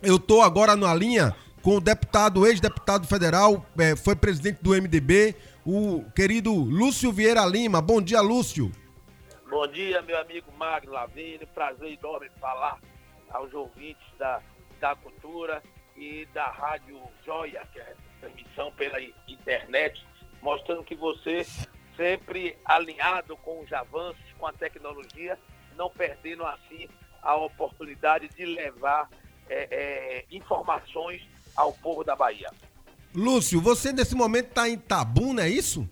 Eu estou agora na linha com o deputado, ex-deputado federal, é, foi presidente do MDB, o querido Lúcio Vieira Lima. Bom dia, Lúcio. Bom dia, meu amigo Magno Lavini. Prazer enorme falar aos ouvintes da, da cultura e da Rádio Joia, que é transmissão pela internet, mostrando que você sempre alinhado com os avanços, com a tecnologia, não perdendo assim a oportunidade de levar é, é, informações ao povo da Bahia. Lúcio, você nesse momento está em Itabuna, é isso?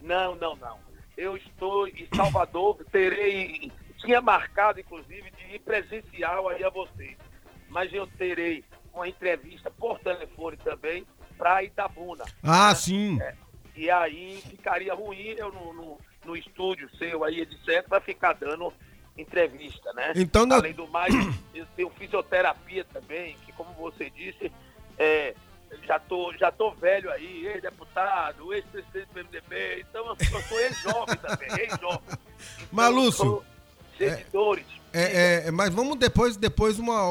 Não, não, não. Eu estou em Salvador, terei, tinha marcado inclusive de ir presencial aí a vocês, mas eu terei uma entrevista por telefone também para Itabuna. Ah, né? sim. É, e aí ficaria ruim eu no, no, no estúdio seu aí, etc, para ficar dando entrevista, né? Então, não... Além do mais, eu tenho fisioterapia também, que como você disse, é, já tô, já tô velho aí, ex-deputado, ex-presidente do MDB, então eu sou ex-jovem também, ex-jovem. Então, mas, Lúcio... Seguidores. É, é, é, mas vamos depois, depois uma,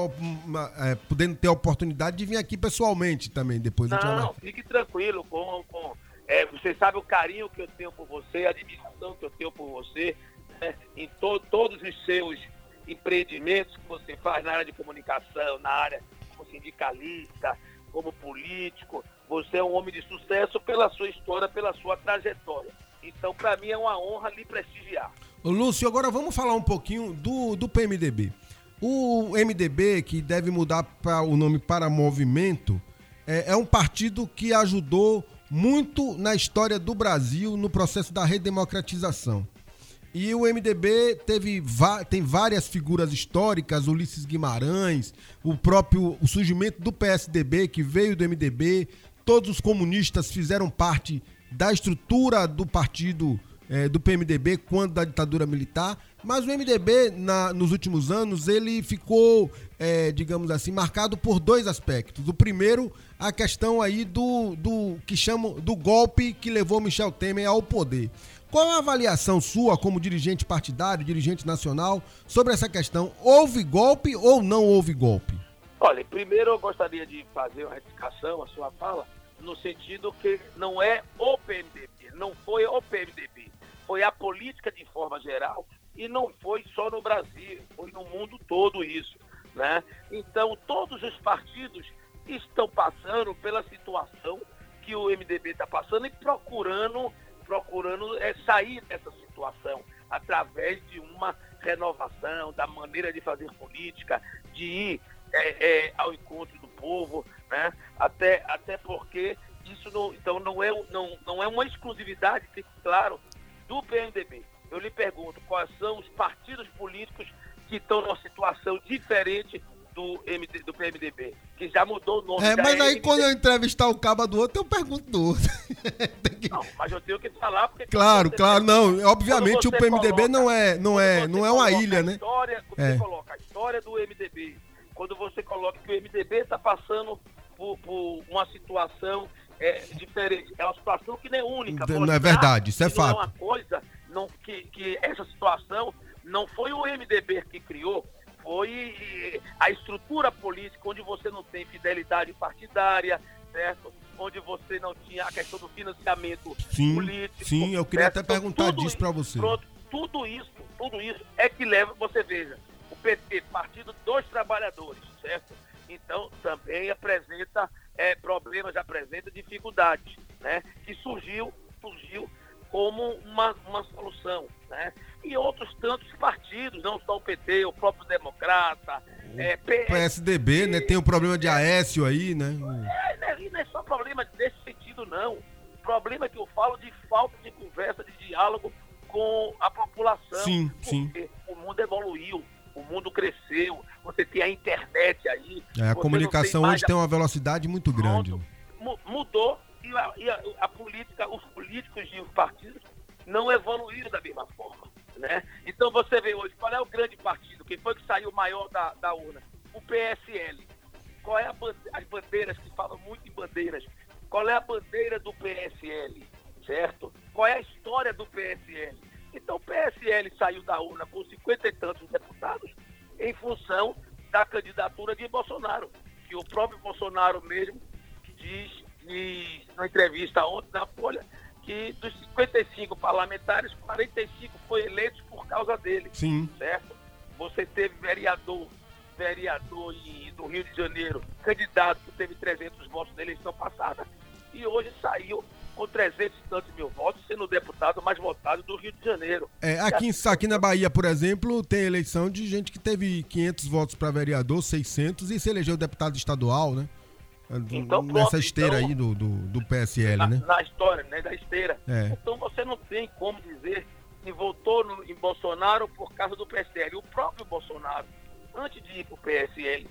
uma é, podendo ter a oportunidade de vir aqui pessoalmente também, depois. Não, fique tranquilo, com, com é, você sabe o carinho que eu tenho por você, a admiração que eu tenho por você, né, em to, todos os seus empreendimentos que você faz na área de comunicação, na área como sindicalista, como político. Você é um homem de sucesso pela sua história, pela sua trajetória. Então, para mim, é uma honra lhe prestigiar. Lúcio, agora vamos falar um pouquinho do, do PMDB. O MDB, que deve mudar o nome para Movimento, é, é um partido que ajudou muito na história do Brasil no processo da redemocratização. E o MDB teve tem várias figuras históricas, Ulisses Guimarães, o próprio o surgimento do PSDB que veio do MDB, todos os comunistas fizeram parte da estrutura do partido é, do PMDB quando da ditadura militar, mas o MDB na, nos últimos anos ele ficou, é, digamos assim, marcado por dois aspectos. O primeiro, a questão aí do, do que chamam do golpe que levou Michel Temer ao poder. Qual a avaliação sua como dirigente partidário, dirigente nacional, sobre essa questão? Houve golpe ou não houve golpe? Olha, primeiro eu gostaria de fazer uma retificação à sua fala, no sentido que não é o PMDB, não foi o PMDB, foi a política de forma geral e não foi só no Brasil, foi no mundo todo isso, né? Então todos os partidos estão passando pela situação que o MDB está passando e procurando procurando é, sair dessa situação através de uma renovação da maneira de fazer política, de ir é, é, ao encontro do povo, né? até, até porque isso não, então não, é, não, não é uma exclusividade, claro, do PMDB. Eu lhe pergunto quais são os partidos políticos que estão numa situação diferente do, MD, do PMDB, que já mudou o nome. É, mas aí quando eu entrevistar o cabo do outro, eu pergunto do outro. que... Não, mas eu tenho que falar porque. Claro, claro, não. Obviamente o PMDB coloca, não é, não é, não é uma ilha, né? História, quando é. você coloca a história do MDB, quando você coloca que o MDB está passando por, por, uma situação é, diferente, é uma situação que não é única. Não é verdade, isso é fato. Não é uma coisa não, que, que essa situação não foi o MDB que criou, foi a estrutura política onde você não tem fidelidade partidária, certo? Onde você não tinha a questão do financiamento sim, político. Sim, eu queria certo? até perguntar disso para você. Pronto, tudo isso, tudo isso é que leva, você veja, o PT, Partido dos Trabalhadores, certo? Então também apresenta é, problemas, apresenta dificuldades, né? Que surgiu, surgiu como uma, uma solução, né? E outros tantos partidos, não só o PT, o próprio Democrata, o é, PSDB, né? Tem o problema de Aécio aí, né? É, é, não é só problema desse sentido, não. O problema é que eu falo de falta de conversa, de diálogo com a população. Sim, sim. O mundo evoluiu, o mundo cresceu, você tem a internet aí. É, a comunicação hoje a... tem uma velocidade muito grande. Pronto, mudou e, a, e a, a política, os políticos e os partidos não evoluíram da mesma forma. Né? Então você vê hoje, qual é o grande partido? Quem foi que saiu maior da, da urna? O PSL. Qual é a, as bandeiras que falam muito em bandeiras? Qual é a bandeira do PSL? Certo? Qual é a história do PSL? Então o PSL saiu da urna com cinquenta e tantos deputados em função da candidatura de Bolsonaro, que o próprio Bolsonaro mesmo diz, diz na entrevista ontem na Folha que dos 55 parlamentares, 45 foram eleitos por causa dele. Sim. Certo? Você teve vereador, vereador do Rio de Janeiro, candidato que teve 300 votos na eleição passada, e hoje saiu com 300 e tantos mil votos, sendo o deputado mais votado do Rio de Janeiro. É, aqui, aqui na Bahia, por exemplo, tem eleição de gente que teve 500 votos para vereador, 600 e se elegeu deputado estadual, né? Então, Nessa esteira então, aí do, do, do PSL, na, né? Na história, né? Da esteira. É. Então você não tem como dizer que votou no, em Bolsonaro por causa do PSL. O próprio Bolsonaro, antes de ir para o PSL,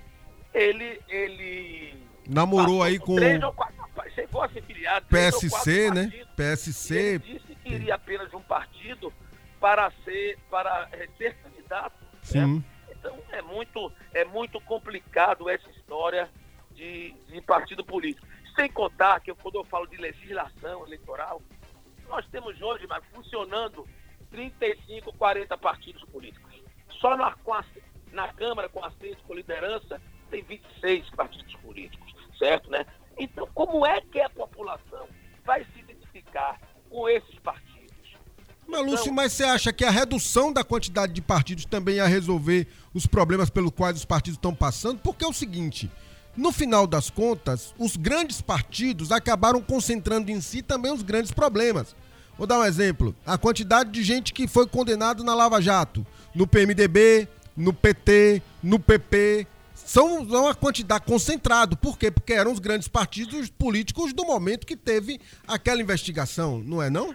ele, ele namorou aí com três ou quatro, chegou a PSC, né? PSC. Ele disse que iria apenas um partido para ser para é, ser candidato. Né? Sim. Né? Então é muito é muito complicado essa história de, de partido político. Sem contar que quando eu falo de legislação eleitoral, nós temos hoje, mas funcionando 35, 40 partidos políticos. Só na, na Câmara, com assento, com liderança, tem 26 partidos políticos, certo? Né? Então, como é que a população vai se identificar com esses partidos? Mas, Lúcio, então, mas você acha que a redução da quantidade de partidos também ia resolver os problemas pelos quais os partidos estão passando? Porque é o seguinte, no final das contas, os grandes partidos acabaram concentrando em si também os grandes problemas. Vou dar um exemplo. A quantidade de gente que foi condenado na Lava Jato, no PMDB, no PT, no PP, são uma quantidade concentrada. Por quê? Porque eram os grandes partidos políticos do momento que teve aquela investigação, não é não?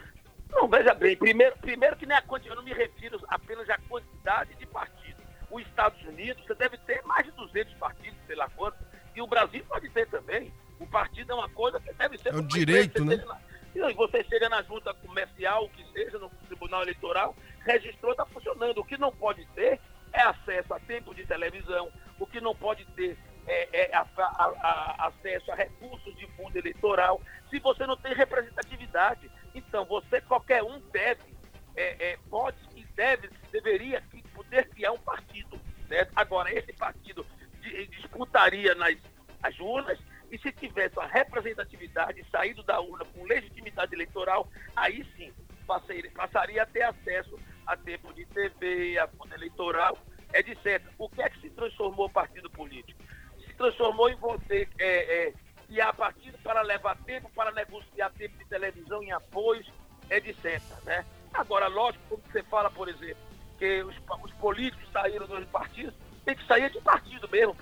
Não, veja bem, primeiro, primeiro que nem a quantidade, eu não me refiro apenas à quantidade de partidos. Os Estados Unidos, você deve ter mais de 200 partidos, sei lá quantos, e o Brasil pode ter também. O partido é uma coisa que deve ser... É um direito, né? E você chega na junta comercial, o que seja, no Tribunal Eleitoral, registrou, está funcionando. O que não pode ter é acesso a tempo de televisão, o que não pode ter é, é a, a, a, acesso a recursos de fundo eleitoral, se você não tem representatividade. Então, você, qualquer um deve, é, é pode e deve, deveria poder criar um partido. Certo? Agora, esse partido disputaria nas as urnas e se tivesse a representatividade saído da urna com legitimidade eleitoral, aí sim passaria, passaria a ter acesso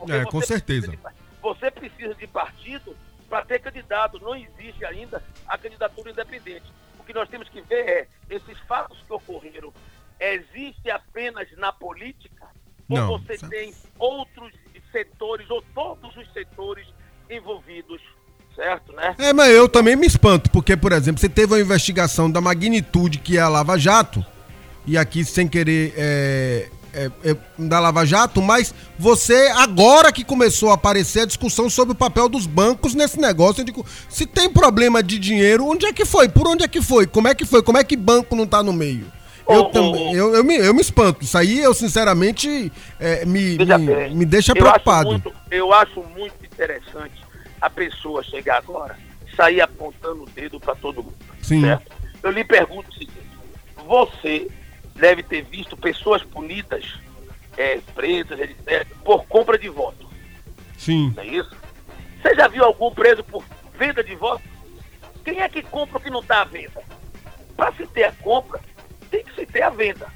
Porque é, com certeza. De, você precisa de partido para ter candidato. Não existe ainda a candidatura independente. O que nós temos que ver é esses fatos que ocorreram existe apenas na política Não, ou você tem outros setores ou todos os setores envolvidos certo, né? É, mas eu também me espanto, porque, por exemplo, você teve uma investigação da magnitude que é a Lava Jato, e aqui, sem querer é, é, é, da Lava Jato, mas você, agora que começou a aparecer a discussão sobre o papel dos bancos nesse negócio, digo, se tem problema de dinheiro, onde é que foi? Por onde é que foi? Como é que foi? Como é que banco não tá no meio? Eu, também, eu, eu, me, eu me espanto. Isso aí, eu sinceramente, é, me, me, me, deixa preocupado. Eu acho, muito, eu acho muito interessante a pessoa chegar agora, sair apontando o dedo para todo mundo. Sim. Certo? Eu lhe pergunto o seguinte: você deve ter visto pessoas punidas, é, presas, etc., por compra de voto. Sim. Não é isso? Você já viu algum preso por venda de voto? Quem é que compra o que não está à venda? Para se ter a compra, tem que se ter a venda.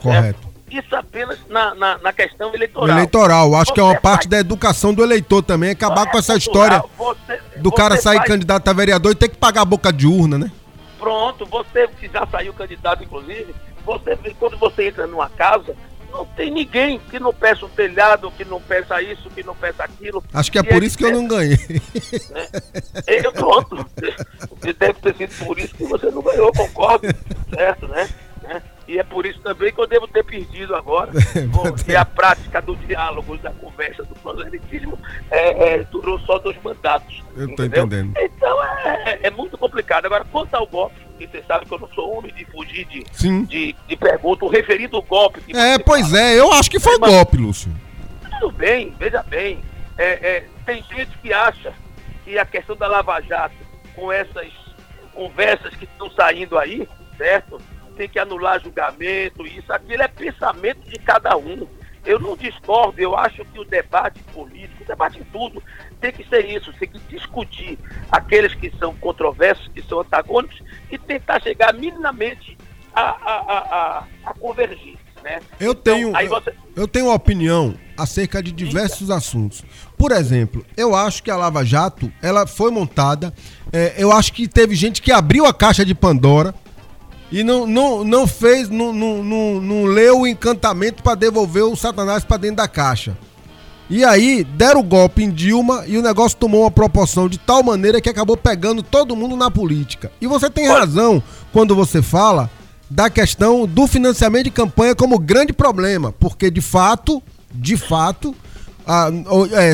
Correto. Certo? Isso apenas na, na, na, questão eleitoral. Eleitoral, acho você que é uma parte da educação do eleitor também, acabar com essa história você, do você cara sair faz... candidato a vereador e ter que pagar a boca de urna, né? Pronto, você que já saiu candidato, inclusive, você, quando você entra numa casa, não tem ninguém que não peça um telhado, que não peça isso, que não peça aquilo. Acho que é por isso que eu não ganhei. Né? Eu, pronto. Deve ter sido por isso que você não ganhou, concordo. Certo, né? E é por isso também que eu devo ter perdido agora. porque a prática do diálogo, da conversa, do proselitismo é, é, durou só dois mandatos. Eu estou entendendo. Então é, é, muito complicado. Agora, quanto ao golpe, que você sabe que eu não sou homem de fugir de, Sim. de, de pergunta, o referido golpe. é, pois fala, é, eu acho que foi golpe, Lúcio. tudo bem, veja bem. É, é, tem gente que acha que a questão da Lava Jato, com essas conversas que estão saindo aí, certo? Tem que anular julgamento, isso, aquilo é pensamento de cada um. Eu não discordo, eu acho que o debate político, o debate em tudo, tem que ser isso, tem que discutir aqueles que são controversos, que são antagônicos, e tentar chegar minimamente a, a, a, a convergir. Né? Eu tenho, então, você... eu tenho uma opinião acerca de diversos Eita. assuntos. Por exemplo, eu acho que a Lava Jato ela foi montada. É, eu acho que teve gente que abriu a caixa de Pandora e não, não, não fez, não, não, não, não leu o encantamento para devolver o Satanás para dentro da caixa. E aí deram o golpe em Dilma e o negócio tomou uma proporção de tal maneira que acabou pegando todo mundo na política. E você tem razão quando você fala da questão do financiamento de campanha como grande problema, porque de fato, de fato, a, é,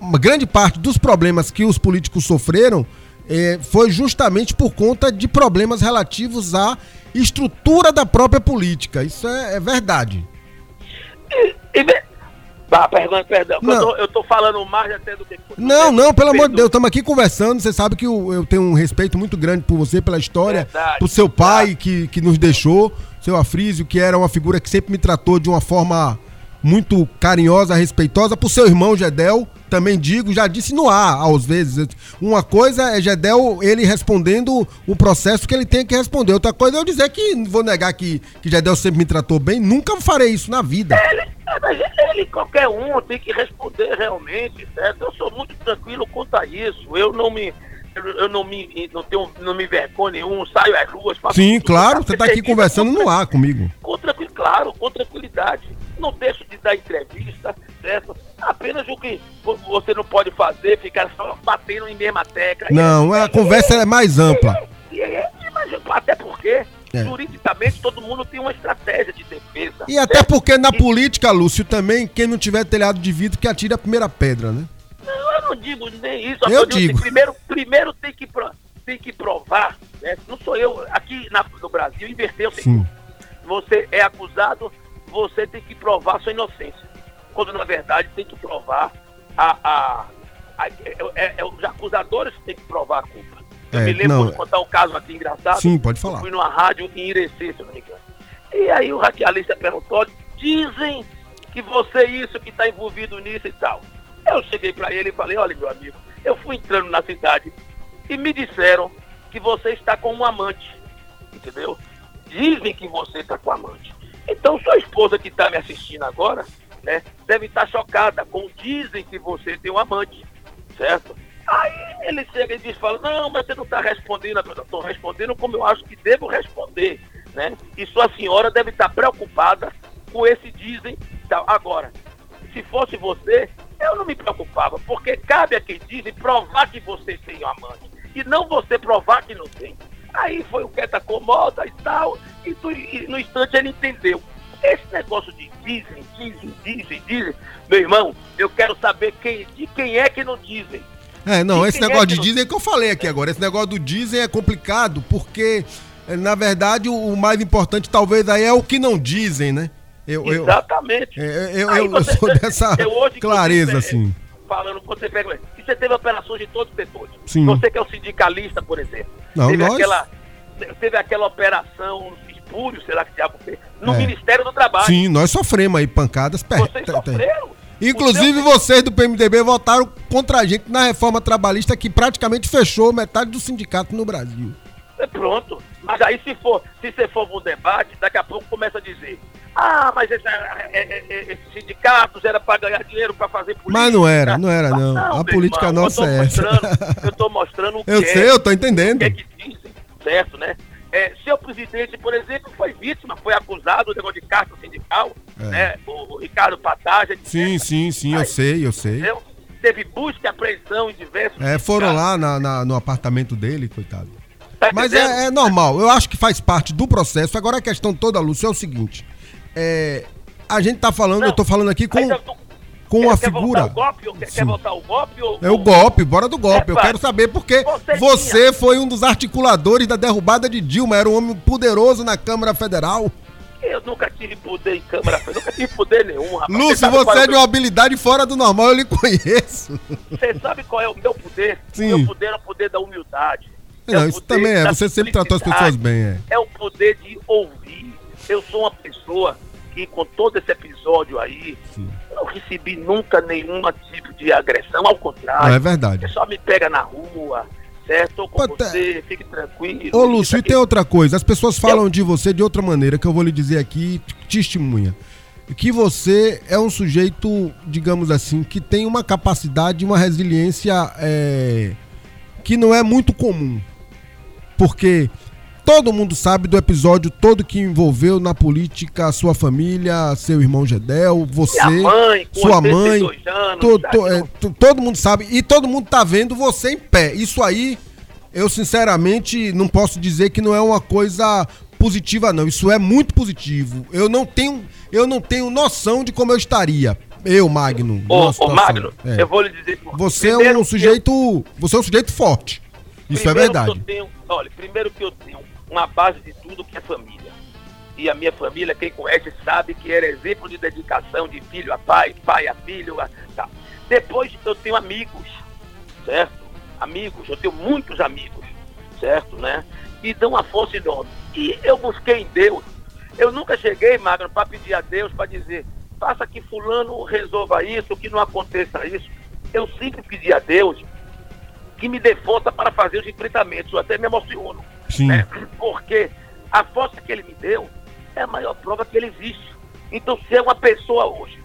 uma grande parte dos problemas que os políticos sofreram é, foi justamente por conta de problemas relativos à estrutura da própria política. Isso é, é verdade. E, e, ah, perdão, perdão. Eu tô, eu tô, falando mais até do que. Não, não, pelo amor de Deus, estamos aqui conversando. Você sabe que eu, eu, tenho um respeito muito grande por você, pela história, Verdade, por seu pai que, que nos deixou, seu Afrísio, que era uma figura que sempre me tratou de uma forma muito carinhosa, respeitosa, por seu irmão Gedel, também digo, já disse no ar, às vezes. Uma coisa é Gedel, ele respondendo o processo que ele tem que responder. Outra coisa é eu dizer que, vou negar que, que Gedel sempre me tratou bem, nunca farei isso na vida. Ele, ele, qualquer um tem que responder realmente, certo? Eu sou muito tranquilo quanto a isso. Eu não me eu não me não tenho não me vergonho nenhum, saio às ruas. Sim, claro, você está aqui conversando no ar comigo. Com claro, com tranquilidade. Não deixo de dar entrevista, certo? Apenas o que você não pode fazer, ficar só batendo em mesma tecla. Não, é, a conversa é mais ampla. É, é, até porque é. Juridicamente, todo mundo tem uma estratégia de defesa. E até porque na política, Lúcio, também, quem não tiver telhado de vidro que atire a primeira pedra, né? Não, eu não digo nem isso. Eu, eu digo. Assim, primeiro, primeiro tem que, tem que provar, né? não sou eu, aqui na, no Brasil, inverteu. Sim. Você é acusado, você tem que provar sua inocência. Quando, na verdade, tem que provar a... a, a é, é, os acusadores têm que provar a culpa. Eu é, me lembro de contar um caso aqui engraçado. Sim, pode falar. Eu fui numa rádio em Irecê, se não me engano. E aí o radialista perguntou, dizem que você é isso, que está envolvido nisso e tal. Eu cheguei para ele e falei, olha meu amigo, eu fui entrando na cidade e me disseram que você está com um amante, entendeu? Dizem que você está com um amante. Então sua esposa que está me assistindo agora, né, deve estar tá chocada com dizem que você tem um amante, certo? Aí ele chega e diz, fala, não, mas você não está respondendo, eu estou respondendo como eu acho que devo responder, né? E sua senhora deve estar tá preocupada com esse dizem. Agora, se fosse você, eu não me preocupava, porque cabe a quem dizem provar que você tem um amante, e não você provar que não tem. Aí foi o que acomoda e tal, e, tu, e no instante ele entendeu. Esse negócio de dizem, dizem, dizem, dizem, meu irmão, eu quero saber quem, de quem é que não dizem. É, não, esse negócio de diesel é que eu falei aqui agora. Esse negócio do diesel é complicado porque, eh, na verdade, o mais importante talvez aí é o que não dizem, né? Eu, Exatamente. Eu, eu, eu, eu você, sou dessa clareza, você, assim. Falando, você pega. E você teve operações de todos os setores. Sim. Você que é o sindicalista, por exemplo. Não, teve, nós... aquela, teve aquela operação espúrio, sei lá que diabo fez, no é. Ministério do Trabalho. Sim, nós sofremos aí pancadas. Vocês sofreram? Inclusive vocês do PMDB votaram contra a gente na reforma trabalhista que praticamente fechou metade do sindicato no Brasil. É pronto. Mas aí se for, se você for um debate, daqui a pouco começa a dizer. Ah, mas esse, é, é, é, esses sindicatos era para ganhar dinheiro para fazer política. Mas não era, não era não. não a política irmão, nossa é essa. Eu estou mostrando o que Eu sei, eu estou entendendo. O que é que dizem, certo, né? É, seu presidente, por exemplo, foi vítima, foi acusado do negócio de carta sindical, é. né? O, o, Ricardo Pataja. Sim, sim, sim, eu sei, eu sei. Entendeu? Teve busca e apreensão em diversos. É, foram lá na, na, no apartamento dele, coitado. Tá Mas é, é, normal, eu acho que faz parte do processo. Agora a questão toda, Lúcio, é o seguinte: é, a gente tá falando, Não, eu tô falando aqui com com uma figura. O golpe, quer, quer voltar o golpe? Ou, é o golpe, bora do golpe. É, eu quero saber porque você, você foi um dos articuladores da derrubada de Dilma, era um homem poderoso na Câmara Federal. Eu nunca tive poder em câmara, eu nunca tive poder nenhum, rapaz. Lúcio, você, você é de uma habilidade fora do normal, eu lhe conheço. Você sabe qual é o meu poder? Sim. O meu poder é o poder da humildade. Não, é isso também é, você sempre tratou as pessoas bem, é. É o poder de ouvir. Eu sou uma pessoa que, com todo esse episódio aí, Sim. Não recebi nunca nenhum tipo de agressão, ao contrário. Não, é verdade. Você só me pega na rua, certo? Tô com Pode... você, fique tranquilo. Ô, Lúcio, e tem outra coisa. As pessoas falam eu... de você de outra maneira, que eu vou lhe dizer aqui, testemunha. Que você é um sujeito, digamos assim, que tem uma capacidade, uma resiliência é, que não é muito comum. Porque todo mundo sabe do episódio todo que envolveu na política sua família, seu irmão Gedel, você, mãe, sua mãe, anos, to, to, é, todo mundo sabe e todo mundo tá vendo você em pé. Isso aí, eu sinceramente não posso dizer que não é uma coisa positiva não. Isso é muito positivo. Eu não tenho, eu não tenho noção de como eu estaria. Eu, Magno. Ô, ô Magno, é. eu vou lhe dizer. Você é um sujeito, eu... você é um sujeito forte. Isso é verdade. Tenho, olha, primeiro que eu tenho uma base de tudo que é família. E a minha família, quem conhece, sabe que era exemplo de dedicação de filho a pai, pai a filho. A, tá. Depois eu tenho amigos, certo? Amigos, eu tenho muitos amigos, certo, né? E dão uma força enorme. E eu busquei em Deus. Eu nunca cheguei, Magno, para pedir a Deus, para dizer, faça que fulano resolva isso, que não aconteça isso. Eu sempre pedi a Deus que me dê força para fazer os enfrentamentos. Eu até me emociono. Sim. Né? Porque a força que ele me deu é a maior prova que ele existe. Então, se é uma pessoa hoje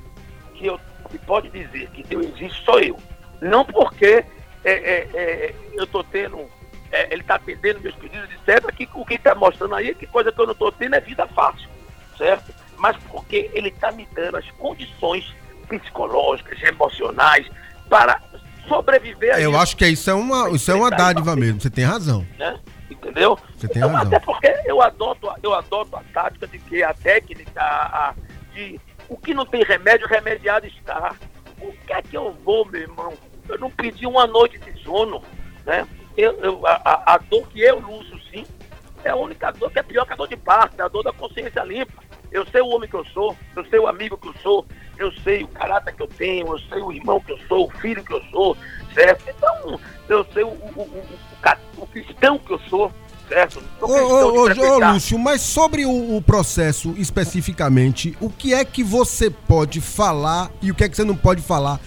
que, eu, que pode dizer que Deus existe, sou eu. Não porque é, é, é, eu estou tendo, é, ele está atendendo meus pedidos, etc. Que o que está mostrando aí, que coisa que eu não estou tendo é vida fácil, certo? Mas porque ele está me dando as condições psicológicas, emocionais, para sobreviver a Eu isso. acho que isso é uma, isso é uma dádiva mesmo, você tem razão. Né? entendeu? Você tem então, razão. Até porque eu adoto, eu adoto a tática de que a técnica a, de o que não tem remédio, remediado está. O que é que eu vou, meu irmão? Eu não pedi uma noite de sono, né? Eu, eu a, a, dor que eu, Lúcio, sim, é a única dor que é pior que a dor de parto, é a dor da consciência limpa. Eu sei o homem que eu sou, eu sei o amigo que eu sou, eu sei o caráter que eu tenho, eu sei o irmão que eu sou, o filho que eu sou, certo? Então, eu sei o, o, o, o cristão que eu sou, certo? Ô, ô, ô, Lúcio, mas sobre o, o, processo especificamente, o que é que você pode falar e o que é que você não pode falar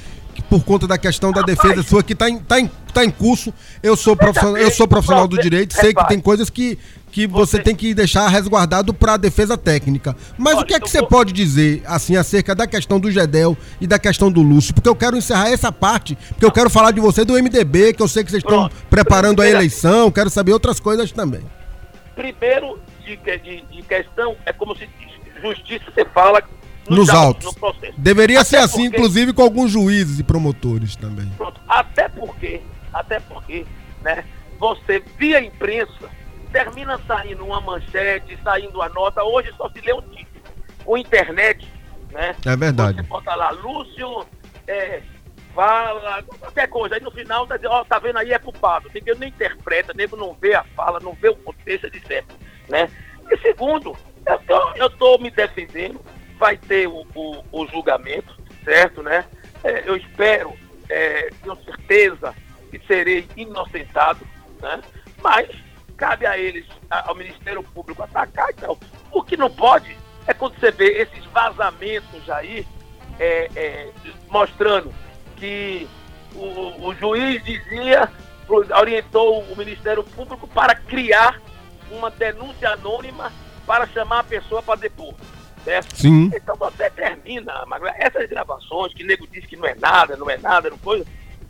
por conta da questão da Rapaz, defesa sua que está em, tá em, tá em curso? Eu sou profissional, eu sou profissional do direito, sei que tem coisas que que você, você tem que deixar resguardado para a defesa técnica. Mas Olha, o que é que você vou... pode dizer assim acerca da questão do Gedel e da questão do Lúcio? Porque eu quero encerrar essa parte, porque eu quero falar de você do MDB, que eu sei que vocês estão preparando a eleição, quero saber outras coisas também. Primeiro, de, de, de questão, é como se justiça você fala nos, nos autos. No Deveria até ser assim, porque... inclusive com alguns juízes e promotores também. Pronto. Até porque, até porque, né, você via imprensa termina saindo uma manchete, saindo a nota. Hoje só se lê o título. Com internet, né? É verdade. Você bota lá, Lúcio é, fala, qualquer coisa. Aí no final tá dizendo, ó, tá vendo aí, é culpado. Ninguém não interpreta, nego não vê a fala, não vê o contexto, etc. Né? E segundo, eu tô, eu tô me defendendo, vai ter o, o, o julgamento, certo, né? É, eu espero, é, tenho certeza que serei inocentado, né? Mas cabe a eles, ao Ministério Público, atacar então. O que não pode é quando você vê esses vazamentos aí é, é, mostrando que o, o, juiz dizia, orientou o Ministério Público para criar uma denúncia anônima para chamar a pessoa para depor. Certo? Sim. Então você termina, essas gravações que o nego diz que não é nada, não é nada, não coisa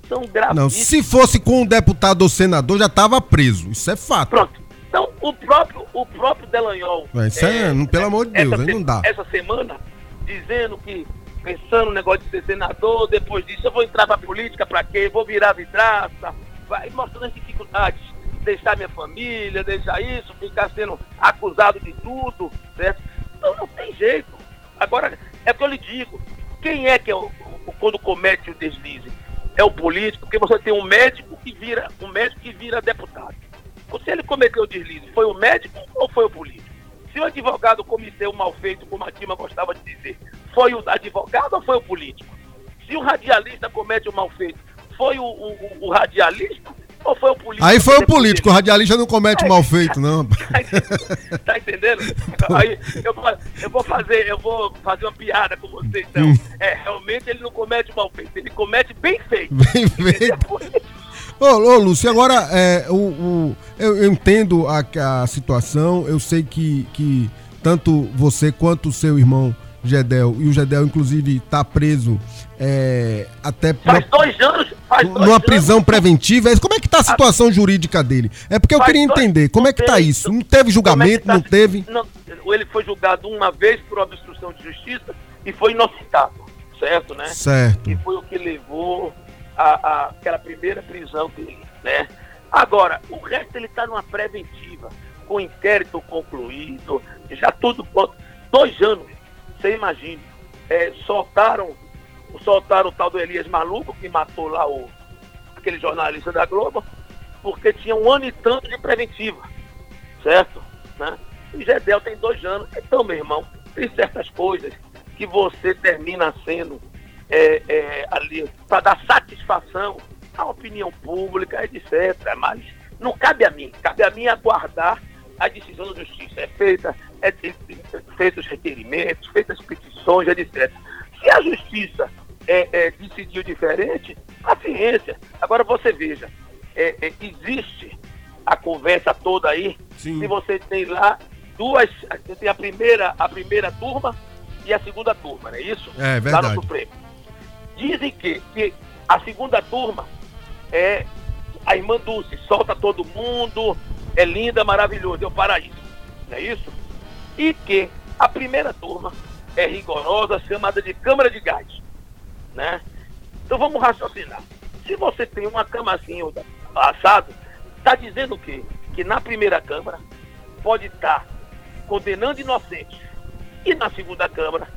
são gravíssimas. Não, se fosse com um deputado ou senador, já estava preso. Isso é fato. Pronto. Então, o próprio, o próprio Delanhol. Isso é, é pelo amor de Deus, não dá. Essa semana, dizendo que, pensando no negócio de ser senador, depois disso eu vou entrar pra política, pra quê? Vou virar vidraça, vai mostrando as dificuldades. Deixar minha família, deixar isso, ficar sendo acusado de tudo, certo? Então não tem jeito. Agora, é o que eu lhe digo. Quem é que é o, o quando comete o deslize? É o político, porque você tem um médico que vira, um médico que vira deputado. Se ele cometeu o deslize, foi o médico ou foi o político? se o advogado cometeu mal feito, como a Dilma gostava de dizer, foi o advogado ou foi o político? Se o radialista comete um mal feito, foi o, o, o radialista ou foi o político? Aí foi o político, o radialista não comete é. mal feito, não. tá entendendo? Aí eu, eu, vou fazer, eu vou fazer uma piada com você, então. Hum. É, realmente ele não comete mal feito, ele comete bem feito. Bem feito. Ô, ô Lúcio, agora é, o, o eu, eu, entendo a, a situação, eu sei que, que tanto você quanto o seu irmão Gedel, e o Gedel, inclusive, está preso é, até. Faz uma, dois anos. Faz dois numa prisão anos. preventiva. Como é que está a situação jurídica dele? É porque eu faz queria entender. Como é que está isso? Não teve julgamento, é tá, não teve? Não, ele foi julgado uma vez por obstrução de justiça e foi inocentado, certo, né? Certo. E foi o que levou a, a aquela primeira prisão dele, né? Agora, o resto ele está numa preventiva, com inquérito concluído, já tudo dois anos, você imagine, é, soltaram, soltaram o tal do Elias Maluco, que matou lá o, aquele jornalista da Globo, porque tinha um ano e tanto de preventiva, certo? Né? E Gedel tem dois anos. Então, meu irmão, tem certas coisas que você termina sendo é, é, ali para dar satisfação à opinião pública, etc. Mas não cabe a mim, cabe a mim aguardar a decisão da justiça. É feita, é, é, é feitos os requerimentos, feitas as petições, etc. Se a justiça é, é, decidiu diferente, paciência. Agora você veja, é, existe a conversa toda aí, Sim. se você tem lá duas, você tem a primeira, a primeira turma e a segunda turma, não é isso? É verdade. Lá no Supremo. Dizem que, que a segunda turma é a irmã Dulce, solta todo mundo, é linda, maravilhoso, é o paraíso. Não é isso? E que a primeira turma é rigorosa, chamada de Câmara de Gás. Né? Então vamos raciocinar. Se você tem uma cama assim assado, está dizendo o quê? Que na primeira Câmara pode estar tá condenando inocentes. E na segunda Câmara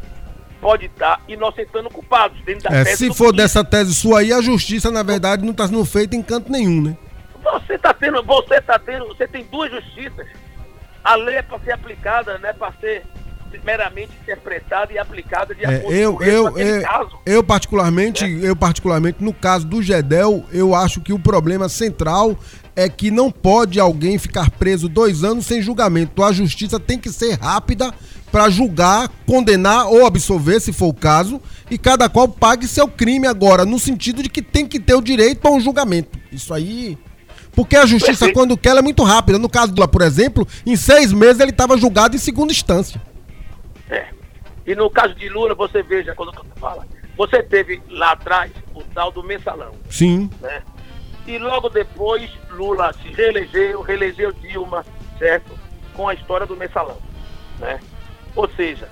pode estar tá inocentando culpados. é, se for dessa tese sua aí, a justiça, na verdade, não está sendo feita em canto nenhum, né? Você está tendo, você tá tendo, você tem duas justiças. A lei é para ser aplicada, não é para ser meramente interpretada e aplicada de é, acordo é, eu, com eu, eu, caso. Eu particularmente, é. eu particularmente no caso do Gedel, eu acho que o problema central é que não pode alguém ficar preso dois anos sem julgamento. A justiça tem que ser rápida para julgar, condenar ou absolver, se for o caso, e cada qual pague seu crime agora, no sentido de que tem que ter o direito a um julgamento. Isso aí porque a justiça, quando quer, é muito rápida. No caso do Lula, por exemplo, em seis meses ele estava julgado em segunda instância. É. E no caso de Lula, você veja, quando você fala, você teve lá atrás o tal do mensalão. Sim. Né? E logo depois, Lula se reelegeu, reelegeu Dilma, certo? Com a história do mensalão. Né? Ou seja,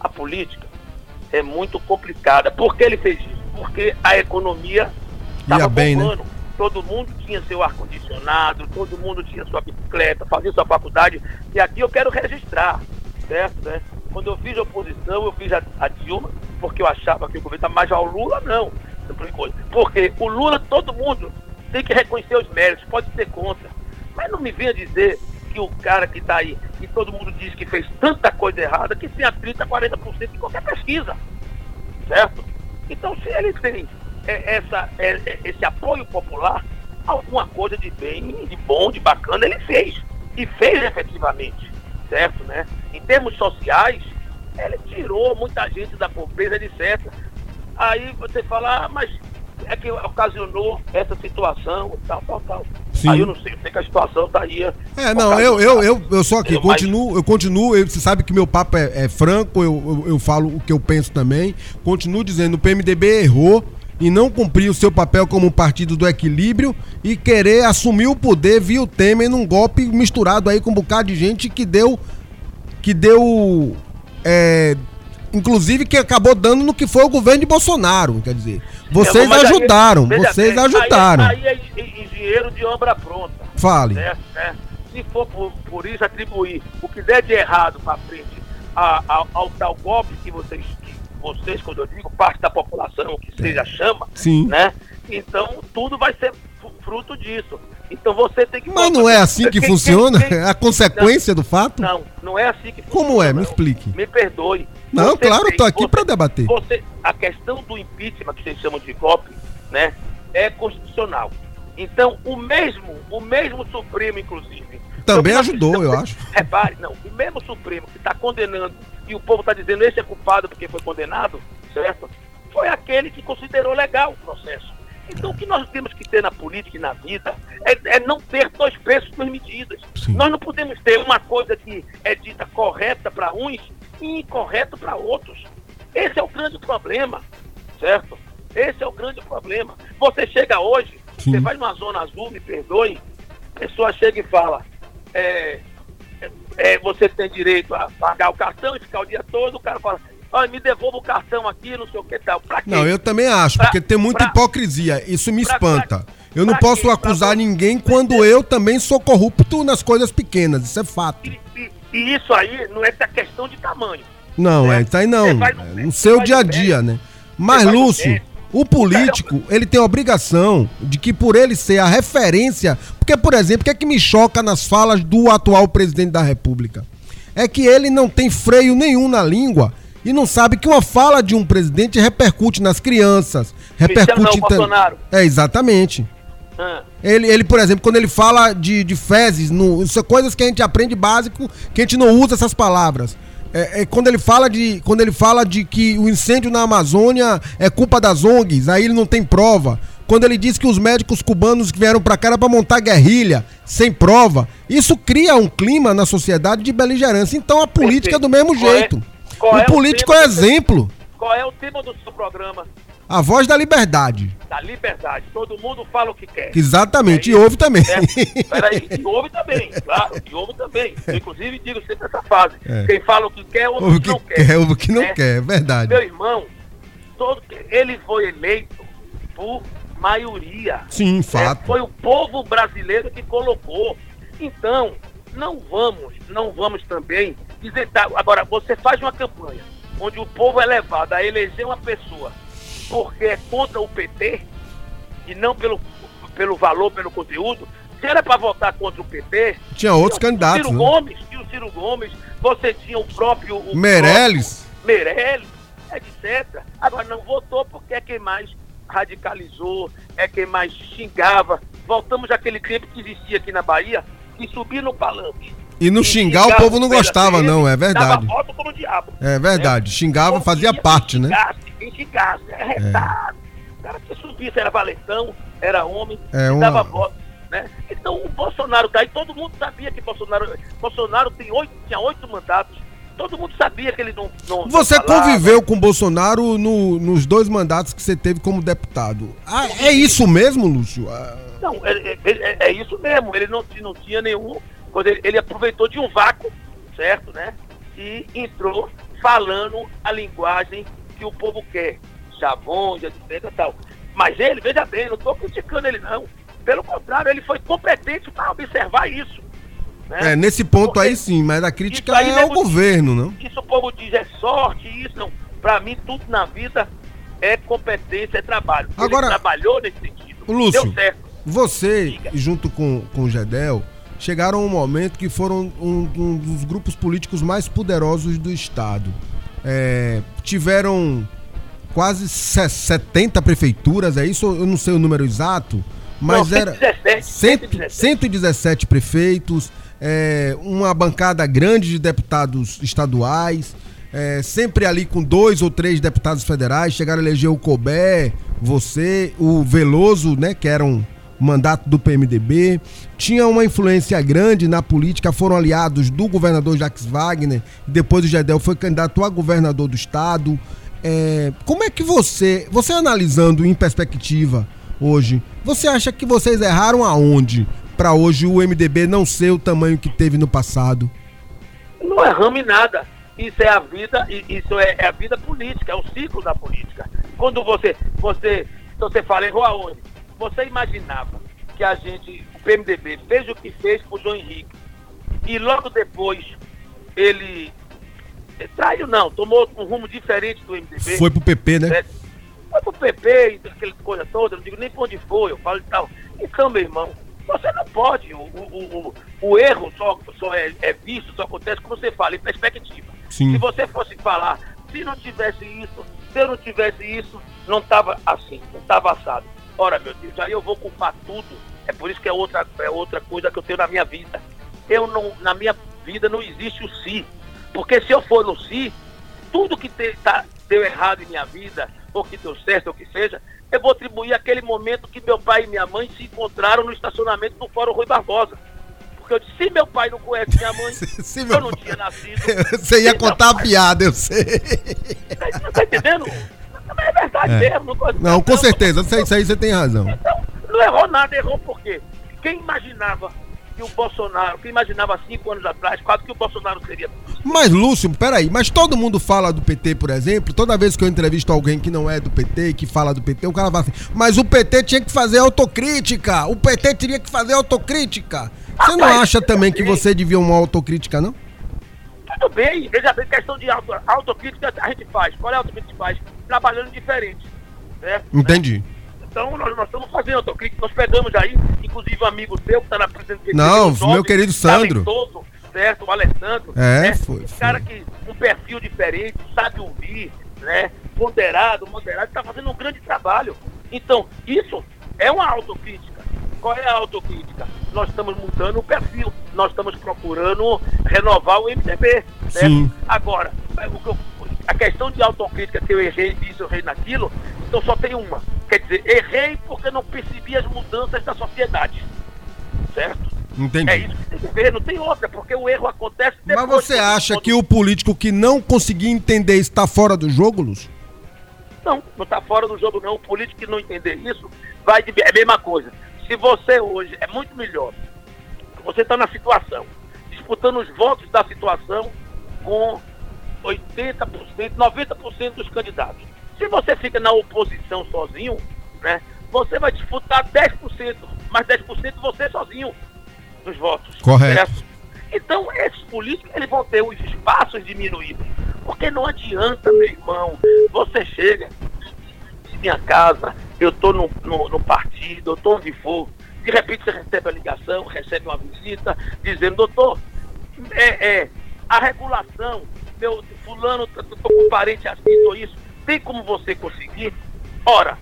a política é muito complicada. Por que ele fez isso? Porque a economia estava bombando. Né? Todo mundo tinha seu ar-condicionado, todo mundo tinha sua bicicleta, fazia sua faculdade. E aqui eu quero registrar, certo? Né? Quando eu fiz a oposição, eu fiz a, a Dilma, porque eu achava que o governo estava mais ao Lula, não. Porque o Lula, todo mundo tem que reconhecer os méritos, pode ser contra. Mas não me venha dizer que o cara que está aí, e todo mundo diz que fez tanta coisa errada, que tenha 30%, 40% de qualquer pesquisa. Certo? Então, se ele tem essa, é, é, esse apoio popular, alguma coisa de bem, de bom, de bacana, ele fez. E fez efetivamente, certo? Né? Em termos sociais, ele tirou muita gente da pobreza, etc. Aí você fala, ah, mas é que ocasionou essa situação, tal, tal, tal. Sim. Aí eu não sei, eu sei que a situação tá aí. É, não, eu, eu, eu, eu sou aqui, eu, continuo, eu continuo, eu, você sabe que meu papo é, é franco, eu, eu, eu, falo o que eu penso também. Continuo dizendo, o PMDB errou e não cumprir o seu papel como partido do equilíbrio e querer assumir o poder via o Temer num golpe misturado aí com um bocado de gente que deu. que deu. É, inclusive que acabou dando no que foi o governo de Bolsonaro, quer dizer. Vocês ajudaram, aí, vocês bem, ajudaram. Aí, aí é engenheiro de obra pronta. Fale. Certo? Se for por, por, isso atribuir o que der de errado para frente a, a, ao tal golpe que vocês vocês, quando eu digo parte da população, que seja chama, Sim. né? Então tudo vai ser fruto disso. Então você tem que. Mas não é assim que quem, funciona? Quem, quem... É a consequência não, do fato? Não, não é assim que funciona. Como é? Me explique. Me perdoe. Não, você claro, estou aqui para debater. Você, a questão do impeachment, que vocês chamam de golpe, né, é constitucional. Então, o mesmo, o mesmo Supremo, inclusive. Também ajudou, eu acho. Repare, não, o mesmo Supremo que está condenando e o povo está dizendo esse é culpado porque foi condenado, certo? Foi aquele que considerou legal o processo. Então, o que nós temos que ter na política e na vida é, é não ter dois pesos, duas medidas. Sim. Nós não podemos ter uma coisa que é dita correta para uns e incorreto para outros. Esse é o grande problema, certo? Esse é o grande problema. Você chega hoje, Sim. você vai numa zona azul, me perdoe, a pessoa chega e fala, é, é, você tem direito a pagar o cartão e ficar o dia todo, o cara fala, olha, me devolva o cartão aqui, não sei o que tal. Pra quê? Não, eu também acho, porque tem muita pra, hipocrisia. Isso me espanta. eu não posso quê? acusar ninguém quando eu também sou corrupto nas coisas pequenas. Isso é fato. E, e, e isso aí não é questão de tamanho. Não, né? é, tá aí não. No, é no seu dia a dia, né? Mas, Lúcio, o político, ele tem a obrigação de que por ele ser a referência. Porque, por exemplo, o que é que me choca nas falas do atual presidente da República? É que ele não tem freio nenhum na língua e não sabe que uma fala de um presidente repercute nas crianças, repercute não, Bolsonaro. É, exatamente. Ah. Ele, ele, por exemplo, quando ele fala de, de fezes, no, isso é coisas que a gente aprende básico, que a gente não usa essas palavras. É, é, quando ele fala de quando ele fala de que o incêndio na Amazônia é culpa das ONGs, aí ele não tem prova. Quando ele diz que os médicos cubanos que vieram para cá era para montar guerrilha, sem prova, isso cria um clima na sociedade de beligerância. Então a política é do mesmo qual é- jeito. É, o político é exemplo. Qual é o tema do seu programa? A voz da liberdade. Da liberdade. Todo mundo fala o que quer. Exatamente, é e ouve também. É. Peraí, e ouve também, claro, e ouve também. Eu, inclusive, digo sempre essa fase. É. Quem fala o que quer, ouve, o que, não quer. ouve o que não é. quer, é verdade. Meu irmão, todo, ele foi eleito por maioria. Sim, fato. Foi o povo brasileiro que colocou. Então, não vamos, não vamos também dizer. Tá, agora, você faz uma campanha onde o povo é levado a eleger uma pessoa porque é contra o PT e não pelo, pelo valor, pelo conteúdo. Se era para votar contra o PT. Tinha outros candidatos. Ciro né? Gomes, tinha o Ciro Gomes, você tinha o próprio. O Meirelles. Próprio Meirelles, etc. Agora não votou porque é quem mais radicalizou, é quem mais xingava. Voltamos àquele tempo que existia aqui na Bahia, que subia no palanque. E no xingar o povo não gostava, não, é verdade. Dava voto como diabo. É verdade, né? xingava, fazia parte, né? Xingasse, era retado. É. O cara que subisse era valentão, era homem, é uma... dava voto. Né? Então o Bolsonaro tá aí, todo mundo sabia que Bolsonaro, Bolsonaro tem oito, tinha oito mandatos. Todo mundo sabia que ele não. não você conviveu com Bolsonaro no, nos dois mandatos que você teve como deputado. Ah, é isso mesmo, Lúcio? Ah... Não, é, é, é, é, isso mesmo. Ele não, não tinha nenhum. Ele, ele aproveitou de um vácuo, certo, né? E entrou falando a linguagem que o povo quer. Chavões, etc e tal. Mas ele, veja bem, não estou criticando ele não. Pelo contrário, ele foi competente para observar isso. Né? É, nesse ponto Porque aí sim, mas a crítica é ao governo, não? Isso o povo diz é sorte, isso não. Para mim, tudo na vida é competência, é trabalho. Agora, ele trabalhou nesse sentido. Lúcio, Deu certo. você, Diga. junto com, com o Gedel, chegaram a um momento que foram um, um dos grupos políticos mais poderosos do Estado é, tiveram quase 70 prefeituras, é isso? Eu não sei o número exato, mas não, 117, era 117. 117 prefeitos, é, uma bancada grande de deputados estaduais, é, sempre ali com dois ou três deputados federais, chegaram a eleger o Cobé, você, o Veloso, né, que era um mandato do PMDB, tinha uma influência grande na política, foram aliados do governador Jacques Wagner, depois o Gedel foi candidato a governador do estado. É, como é que você, você analisando em perspectiva hoje, você acha que vocês erraram aonde para hoje o MDB não ser o tamanho que teve no passado? Não erramos em nada. Isso é a vida, isso é, é a vida política, é o ciclo da política. Quando você, você, você fala, errou aonde? Você imaginava que a gente, o PMDB, fez o que fez por João Henrique e logo depois ele eh, traiu não, tomou um rumo diferente do MDB. Foi pro PP, né? É, foi pro PP, aquela coisa toda, não digo nem pra onde foi, eu falo e tal. Então, meu irmão, Você não pode. O, o, o, o erro só, só é, é, visto, só acontece como você fala, em perspectiva. Sim. Se você fosse falar, se não tivesse isso, se eu não tivesse isso, não estava assim, não estava assado. Ora, meu Deus, aí eu vou culpar tudo. É por isso que é outra, é outra coisa que eu tenho na minha vida. Eu não, na minha vida não existe o si. Porque se eu for no si, tudo que te, tá, deu errado em minha vida, ou que deu certo, ou que seja, eu vou atribuir aquele momento que meu pai e minha mãe se encontraram no estacionamento do Fórum Rui Barbosa. Porque eu disse, se meu pai não conhece minha mãe, se, eu não tinha nascido. Você ia contar a piada, eu sei. Você tá entendendo? É verdade é. mesmo. Não, não com certeza, isso aí você tem razão. Então, não errou nada, errou por quê? Quem imaginava que o Bolsonaro, que imaginava cinco anos atrás, quase que o Bolsonaro seria. Mas, Lúcio, peraí, mas todo mundo fala do PT, por exemplo, toda vez que eu entrevisto alguém que não é do PT, que fala do PT, o cara fala assim, mas o PT tinha que fazer autocrítica, o PT teria que fazer autocrítica. Você não acha também que você devia uma autocrítica, não? Tudo bem, veja bem, questão de auto, autocrítica a gente faz. Qual é a autocrítica que faz? Trabalhando diferente. Né? Entendi. Então, nós, nós estamos fazendo autocrítica, nós pegamos aí, inclusive um amigo seu que está na presidência. Não, jovem, meu querido Sandro. Talentoso, certo? O Alessandro. É, né? foi, Um cara que, um perfil diferente, sabe ouvir, né? Ponderado, moderado, está fazendo um grande trabalho. Então, isso é uma autocrítica. Qual é a autocrítica? Nós estamos mudando o perfil, nós estamos procurando renovar o MDB. Sim. Agora, a questão de autocrítica que eu errei nisso, eu errei naquilo, então só tem uma. Quer dizer, errei porque não percebi as mudanças da sociedade. Certo? Entendi. É isso que tem que ver, não tem outra, porque o erro acontece depois. Mas você acha que o político que não conseguir entender está fora do jogo, Lúcio? Não, não está fora do jogo não. O político que não entender isso vai de... É a mesma coisa. Se você hoje é muito melhor, você está na situação, disputando os votos da situação com 80%, 90% dos candidatos. Se você fica na oposição sozinho, né, você vai disputar 10%, mas 10% você sozinho dos votos. Correto. Certo? Então, esses políticos eles vão ter os espaços diminuídos. Porque não adianta, meu irmão, você chega minha casa, eu estou no, no, no, partido, eu estou onde for, de repente você recebe a ligação, recebe uma visita, dizendo, doutor, é, é a regulação, meu fulano, estou com parente assim, ou isso, tem como você conseguir? Ora,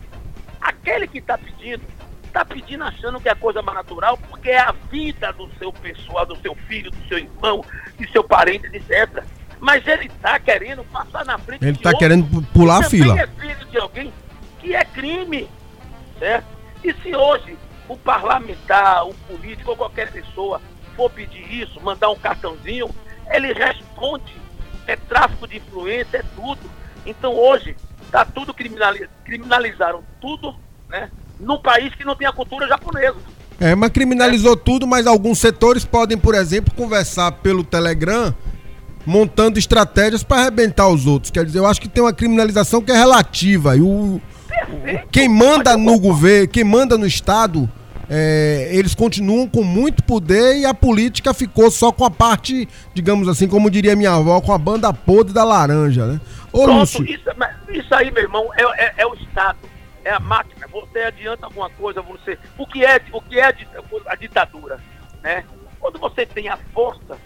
aquele que está pedindo, está pedindo achando que é a coisa mais natural, porque é a vida do seu pessoal, do seu filho, do seu irmão, do seu parente, etc. Mas ele está querendo passar na frente Ele está querendo pular a fila. é filho de alguém que é crime, certo? E se hoje o parlamentar, o político ou qualquer pessoa for pedir isso, mandar um cartãozinho, ele responde. É tráfico de influência, é tudo. Então hoje está tudo criminalizado, criminalizaram tudo, né? Num país que não tem a cultura japonesa. É, mas criminalizou é. tudo, mas alguns setores podem, por exemplo, conversar pelo Telegram, montando estratégias para arrebentar os outros. Quer dizer, eu acho que tem uma criminalização que é relativa. E o, Perfeito. quem manda no governo, quem manda no Estado, é, eles continuam com muito poder e a política ficou só com a parte, digamos assim, como diria minha avó, com a banda podre da laranja, né? Ô, Pronto, Lúcio. Isso, isso, aí, meu irmão, é, é, é, o Estado, é a máquina. Você adianta alguma coisa, você. O que é, o que é a ditadura? Né? Quando você tem a força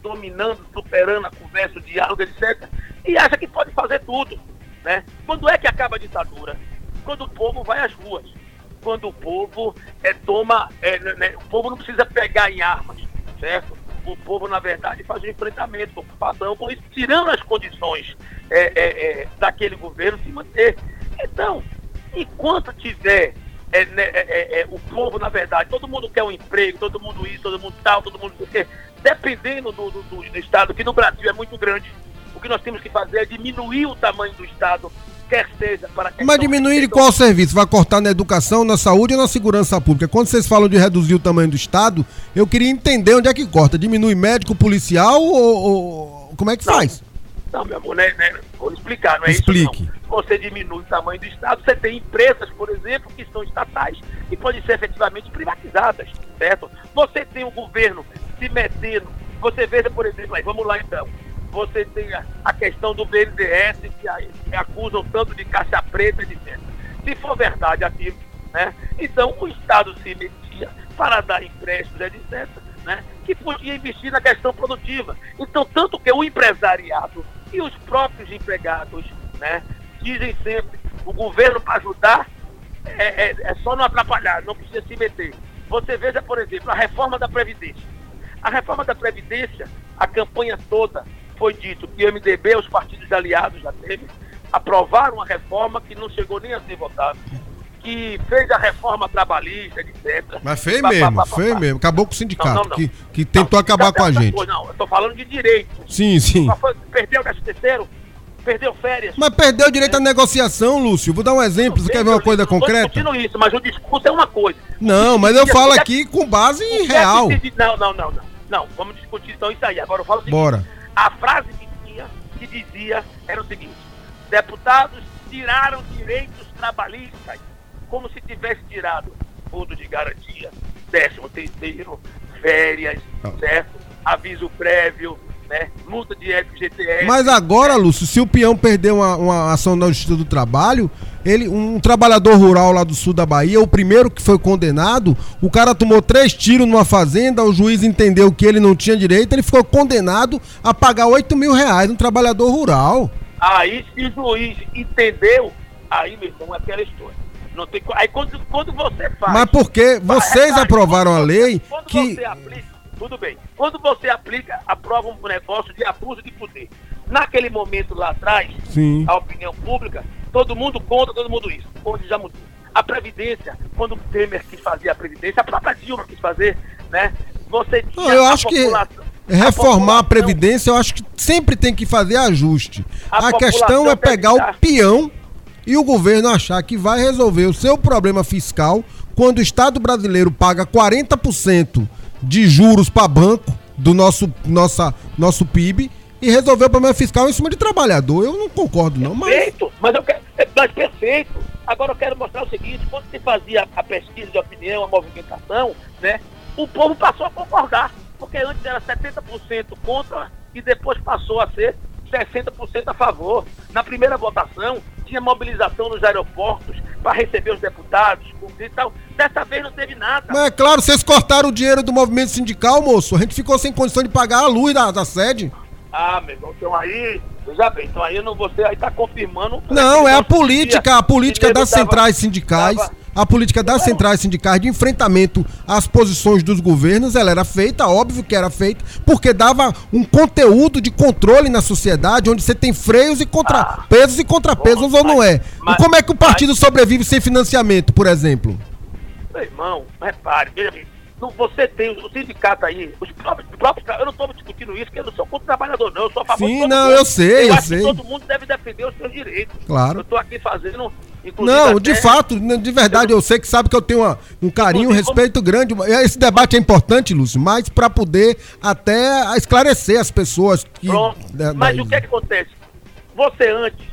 dominando, superando a conversa, o diálogo, etc., e acha que pode fazer tudo. Né? Quando é que acaba a ditadura? Quando o povo vai às ruas. Quando o povo é, toma. É, né, o povo não precisa pegar em armas, certo? o povo, na verdade, faz um enfrentamento com ocupação, com isso, tirando as condições é, é, é, daquele governo se manter. Então, enquanto tiver é, né, é, é, o povo, na verdade, todo mundo quer um emprego, todo mundo isso, todo mundo tal, todo mundo quer, dependendo do, do, do Estado, que no Brasil é muito grande, o que nós temos que fazer é diminuir o tamanho do Estado quer seja para Mas diminuir de qual serviço? Vai cortar na educação, na saúde ou na segurança pública? Quando vocês falam de reduzir o tamanho do Estado, eu queria entender onde é que corta. Diminui médico, policial ou, ou como é que não, faz? Não, meu amor, né, né, vou explicar, não é Explique. isso não. Você diminui o tamanho do Estado, você tem empresas, por exemplo, que são estatais e podem ser efetivamente privatizadas, certo? Você tem o governo se metendo, você veja, por exemplo, aí, vamos lá então, você tem a, questão do BNDES, que acusam tanto de caixa preta, etc. Se for verdade aquilo, né? Então o Estado se metia, para dar empréstimos, etc., né, que podia investir na questão produtiva. Então, tanto que o empresariado e os próprios empregados né, dizem sempre, o governo para ajudar é, é, é só não atrapalhar, não precisa se meter. Você veja, por exemplo, a reforma da Previdência. A reforma da Previdência, a campanha toda foi dito que o MDB, os partidos aliados já teve, aprovaram uma reforma que não chegou nem a ser votada. Que fez a reforma trabalhista, etc. Mas fez mesmo, fez mesmo. Acabou com o sindicato, não, não, não. Que, que tentou acabar com a gente. Não, eu tô falando de direito. Sim, sim. Perdeu o 13 terceiro, perdeu férias. Mas perdeu o direito à negociação, Lúcio. Vou dar um exemplo. Você quer ver uma coisa concreta? Não isso, mas o discurso é uma coisa. Não, mas eu falo aqui com base em real. Não, não, não, não. Não, vamos discutir então isso aí. Agora eu falo o seguinte. Bora. A frase que tinha, que dizia, era o seguinte: deputados tiraram direitos trabalhistas, como se tivesse tirado fundo de garantia, décimo terceiro, férias, ah. certo? Aviso prévio, né? Multa de FGTS. Mas agora, Lúcio, se o peão perder uma, uma ação na Justiça do Trabalho, ele, um trabalhador rural lá do sul da Bahia, o primeiro que foi condenado, o cara tomou três tiros numa fazenda, o juiz entendeu que ele não tinha direito, ele ficou condenado a pagar 8 mil reais, um trabalhador rural. Aí, se o juiz entendeu, aí, meu irmão, é aquela história. Não tem, aí, quando, quando você faz. Mas porque vocês aprovaram a lei quando que. Você aplica, tudo bem. Quando você aplica, aprova um negócio de abuso de poder. Naquele momento lá atrás, Sim. a opinião pública, todo mundo contra, todo mundo isso. Hoje já mudou. A Previdência, quando o Temer quis fazer a Previdência, a própria Dilma quis fazer, né? Você tinha eu acho que reformar a, a, Previdência, eu acho que sempre tem que fazer ajuste. A, a questão é pegar o peão e o governo achar que vai resolver o seu problema fiscal quando o Estado brasileiro paga 40% de juros para banco do nosso, nossa, nosso PIB e resolver o problema fiscal em cima de trabalhador. Eu não concordo, não, mas. Perfeito, mas, eu quero, mas perfeito. Agora eu quero mostrar o seguinte: quando se fazia a pesquisa de opinião, a movimentação, né, o povo passou a concordar. Porque antes era 70% contra e depois passou a ser 60% a favor. Na primeira votação, tinha mobilização nos aeroportos para receber os deputados e tal. Dessa vez não teve nada. Mas é claro, vocês cortaram o dinheiro do movimento sindical, moço. A gente ficou sem condição de pagar a luz da, da sede. Ah, meu irmão, então aí, já bem, então aí não, você aí tá confirmando. Não, é a política, a política das centrais sindicais. Tava, a política das centrais sindicais de enfrentamento às posições dos governos, ela era feita, óbvio que era feita, porque dava um conteúdo de controle na sociedade, onde você tem freios e contrapesos ah, e contrapesos, ou não é? Mas, e como é que o partido mas, sobrevive sem financiamento, por exemplo? Meu irmão, repare, veja bem, não, você tem o sindicato aí, os próprios, próprios eu não estou discutindo isso, porque eu não sou contra o trabalhador, não, eu sou a favor Sim, não, eu sei, eu, eu sei. todo mundo deve defender os seus direitos. Claro. Eu estou aqui fazendo não, de fato, de verdade, eu sei que sabe que eu tenho uma, um carinho, um respeito grande. Esse debate é importante, Lúcio, mas para poder até esclarecer as pessoas que. Pronto. Mas o que, é que acontece? Você antes,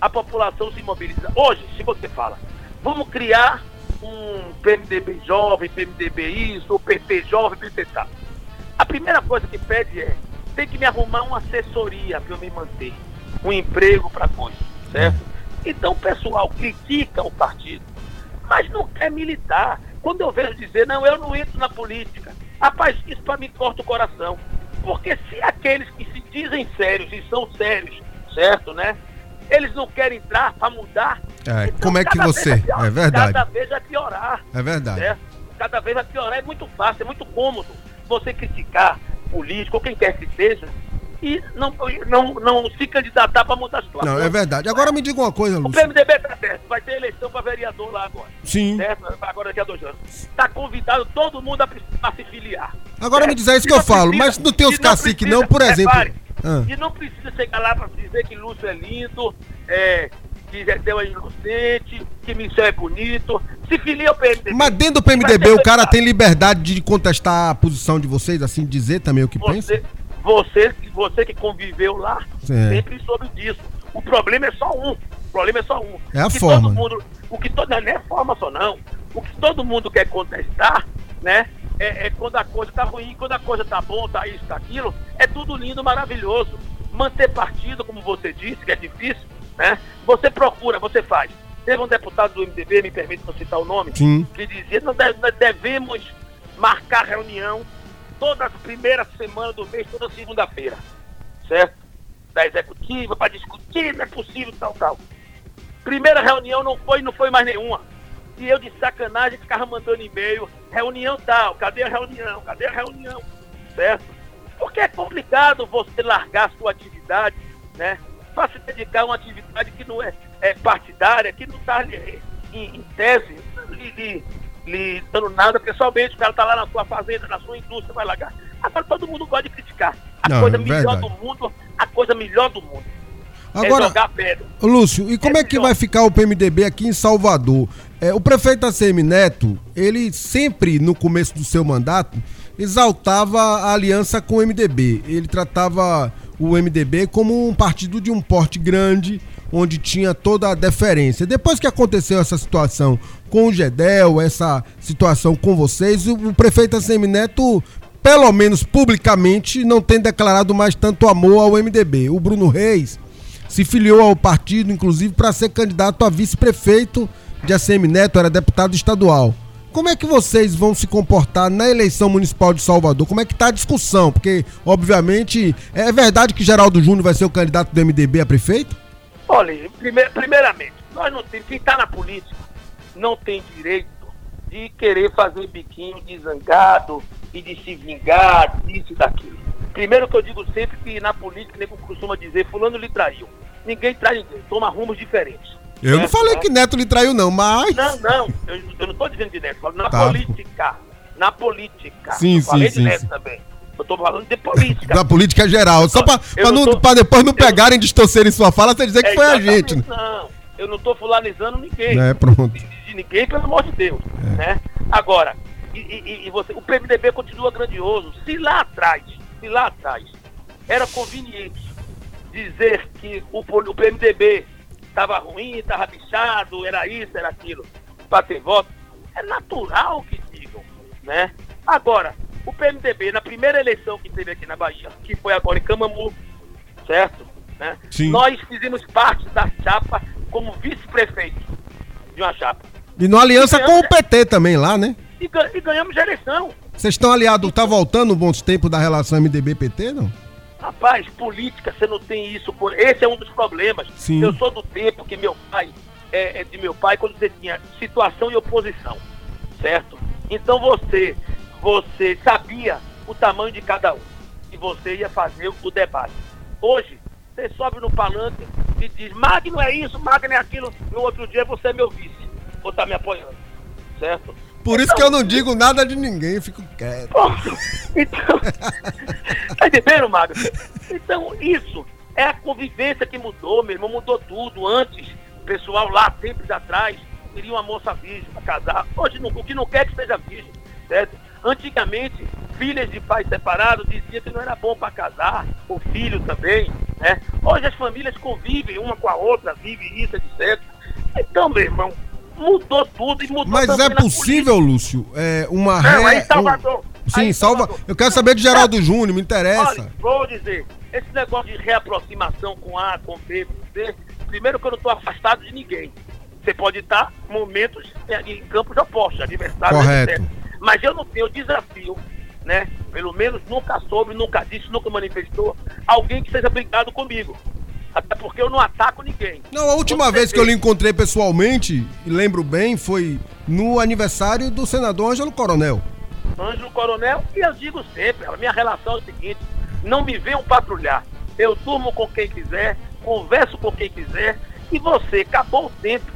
a população se mobiliza. Hoje, se você fala, vamos criar um PMDB jovem, PMDB isso, PP jovem, PP tal. A primeira coisa que pede é, tem que me arrumar uma assessoria para eu me manter, um emprego para coisa, certo? Então o pessoal critica o partido, mas não quer militar. Quando eu vejo dizer, não, eu não entro na política, rapaz, isso para mim corta o coração. Porque se aqueles que se dizem sérios e são sérios, certo, né? Eles não querem entrar para mudar. É, então, como é que você. Piorar, é verdade. Cada vez vai piorar. É verdade. Certo? Cada vez vai piorar. É muito fácil, é muito cômodo você criticar político ou quem quer que seja e não, não, não se candidatar para mudar a situação. Não, é verdade. Agora me diga uma coisa, Lúcio. O PMDB está certo, vai ter eleição para vereador lá agora. Sim. Certo? Agora daqui a dois anos. Está convidado todo mundo a, a se filiar. Agora certo? me diz, é isso que eu precisa, falo, mas não tem os caciques não, por exemplo. Repare, ah. E não precisa chegar lá para dizer que Lúcio é lindo, é, que Gedel é inocente, que Michel é bonito. Se filia ao PMDB. Mas dentro do PMDB o cara tem liberdade de contestar a posição de vocês, assim, dizer também o que você, pensa? Você, você que conviveu lá, é. sempre soube disso. O problema é só um. O problema é só um. É a o forma. Todo mundo, o que todo, não é forma só não. O que todo mundo quer contestar, né? É, é quando a coisa tá ruim, quando a coisa tá bom, tá isso, tá aquilo, é tudo lindo, maravilhoso. Manter partido, como você disse, que é difícil, né? Você procura, você faz. Teve um deputado do MDB, me permite citar o nome, Sim. que dizia, nós devemos marcar reunião toda primeira semana do mês, toda segunda-feira, certo? Da executiva, para discutir, não é possível, tal, tal. Primeira reunião não foi, não foi mais nenhuma. E eu de sacanagem ficava mandando e-mail, reunião tal, cadê a reunião? Cadê a reunião? Certo? Porque é complicado você largar sua atividade, né? Para se dedicar a uma atividade que não é, é partidária, que não está em, em, tese lhe, lhe dando nada pessoalmente, o cara está lá na sua fazenda, na sua indústria, vai largar. Agora todo mundo gosta de criticar. A não, coisa é melhor do mundo, a coisa melhor do mundo. É Agora, é jogar pedra. Lúcio, e como é, é que vai ficar o PMDB aqui em Salvador? É, o prefeito ACM Neto, ele sempre, no começo do seu mandato, exaltava a aliança com o MDB. Ele tratava o MDB como um partido de um porte grande, onde tinha toda a deferência. Depois que aconteceu essa situação com o Gedel, essa situação com vocês, o prefeito ACM Neto, pelo menos publicamente, não tem declarado mais tanto amor ao MDB. O Bruno Reis se filiou ao partido, inclusive, para ser candidato a vice-prefeito de ACM Neto, era deputado estadual. Como é que vocês vão se comportar na eleição municipal de Salvador? Como é que está a discussão? Porque, obviamente, é verdade que Geraldo Júnior vai ser o candidato do MDB a prefeito? Olha, primeiramente, nós não temos, quem está na política não tem direito de querer fazer biquinho de zangado e de se vingar disso e daquilo. Primeiro que eu digo sempre que na política, nem costuma dizer, fulano lhe traiu. Ninguém trai ninguém, toma rumos diferentes. Eu não falei que Neto lhe traiu, não, mas. Não, não, eu, eu não estou dizendo de Neto, na tá. política. Na política. Sim, eu sim, falei sim, de Neto sim. também. Eu estou falando de política. Da política geral. Só para tô... depois não pegarem, e distorcerem sua fala, você dizer que é, foi a gente. Né? Não, eu não estou fulanizando ninguém. É, pronto. De, de ninguém, pelo amor de Deus. É. Né? Agora, e, e, e, você, o PMDB continua grandioso. Se lá atrás, se lá atrás, era conveniente dizer que o, o PMDB estava ruim, estava bichado, era isso, era aquilo, para ter voto, é natural que digam, né? Agora, o PMDB, na primeira eleição que teve aqui na Bahia, que foi agora em Camamu, certo? Né? Sim. Nós fizemos parte da chapa como vice-prefeito de uma chapa. E numa aliança e com o PT também lá, né? E, e ganhamos a eleição. Vocês estão aliados, tá voltando bons tempos da relação MDB-PT, não? Rapaz, política, você não tem isso. Esse é um dos problemas. Sim. Eu sou do tempo que meu pai, é, é, de meu pai, quando você tinha situação e oposição, certo? Então você, você sabia o tamanho de cada um e você ia fazer o debate. Hoje, você sobe no palanque e diz, Magno é isso, Magno é aquilo. No outro dia você é meu vice, vou estar tá me apoiando, certo? Por isso que eu não digo nada de ninguém, fico quieto. Então, tá entendendo? Então, isso é a convivência que mudou, meu irmão, mudou tudo. Antes, o pessoal lá, tempos atrás, queria uma moça virgem para casar. Hoje, não, o que não quer que seja virgem, certo? Antigamente, filhas de pais separados diziam que não era bom para casar, o filho também, né? Hoje as famílias convivem uma com a outra, vivem isso, etc. Então, meu irmão, mudou tudo e mudou Mas é possível, Lúcio, é, uma Não, aí Salvador. Um... Sim, Salva. Eu quero saber de Geraldo é. Júnior, me interessa. Olha, vou dizer, esse negócio de reaproximação com A, com B, com C, primeiro que eu não estou afastado de ninguém. Você pode estar momentos em campos opostos, adversários, Correto. etc. Mas eu não tenho desafio, né? Pelo menos nunca soube, nunca disse, nunca manifestou alguém que seja brigado comigo. Até porque eu não ataco ninguém. Não, a última vez que eu lhe encontrei pessoalmente, e lembro bem, foi no aniversário do senador Ângelo Coronel. Ângelo Coronel, e eu digo sempre, a minha relação é o seguinte, não me venham patrulhar. Eu durmo com quem quiser, converso com quem quiser, e você, acabou o tempo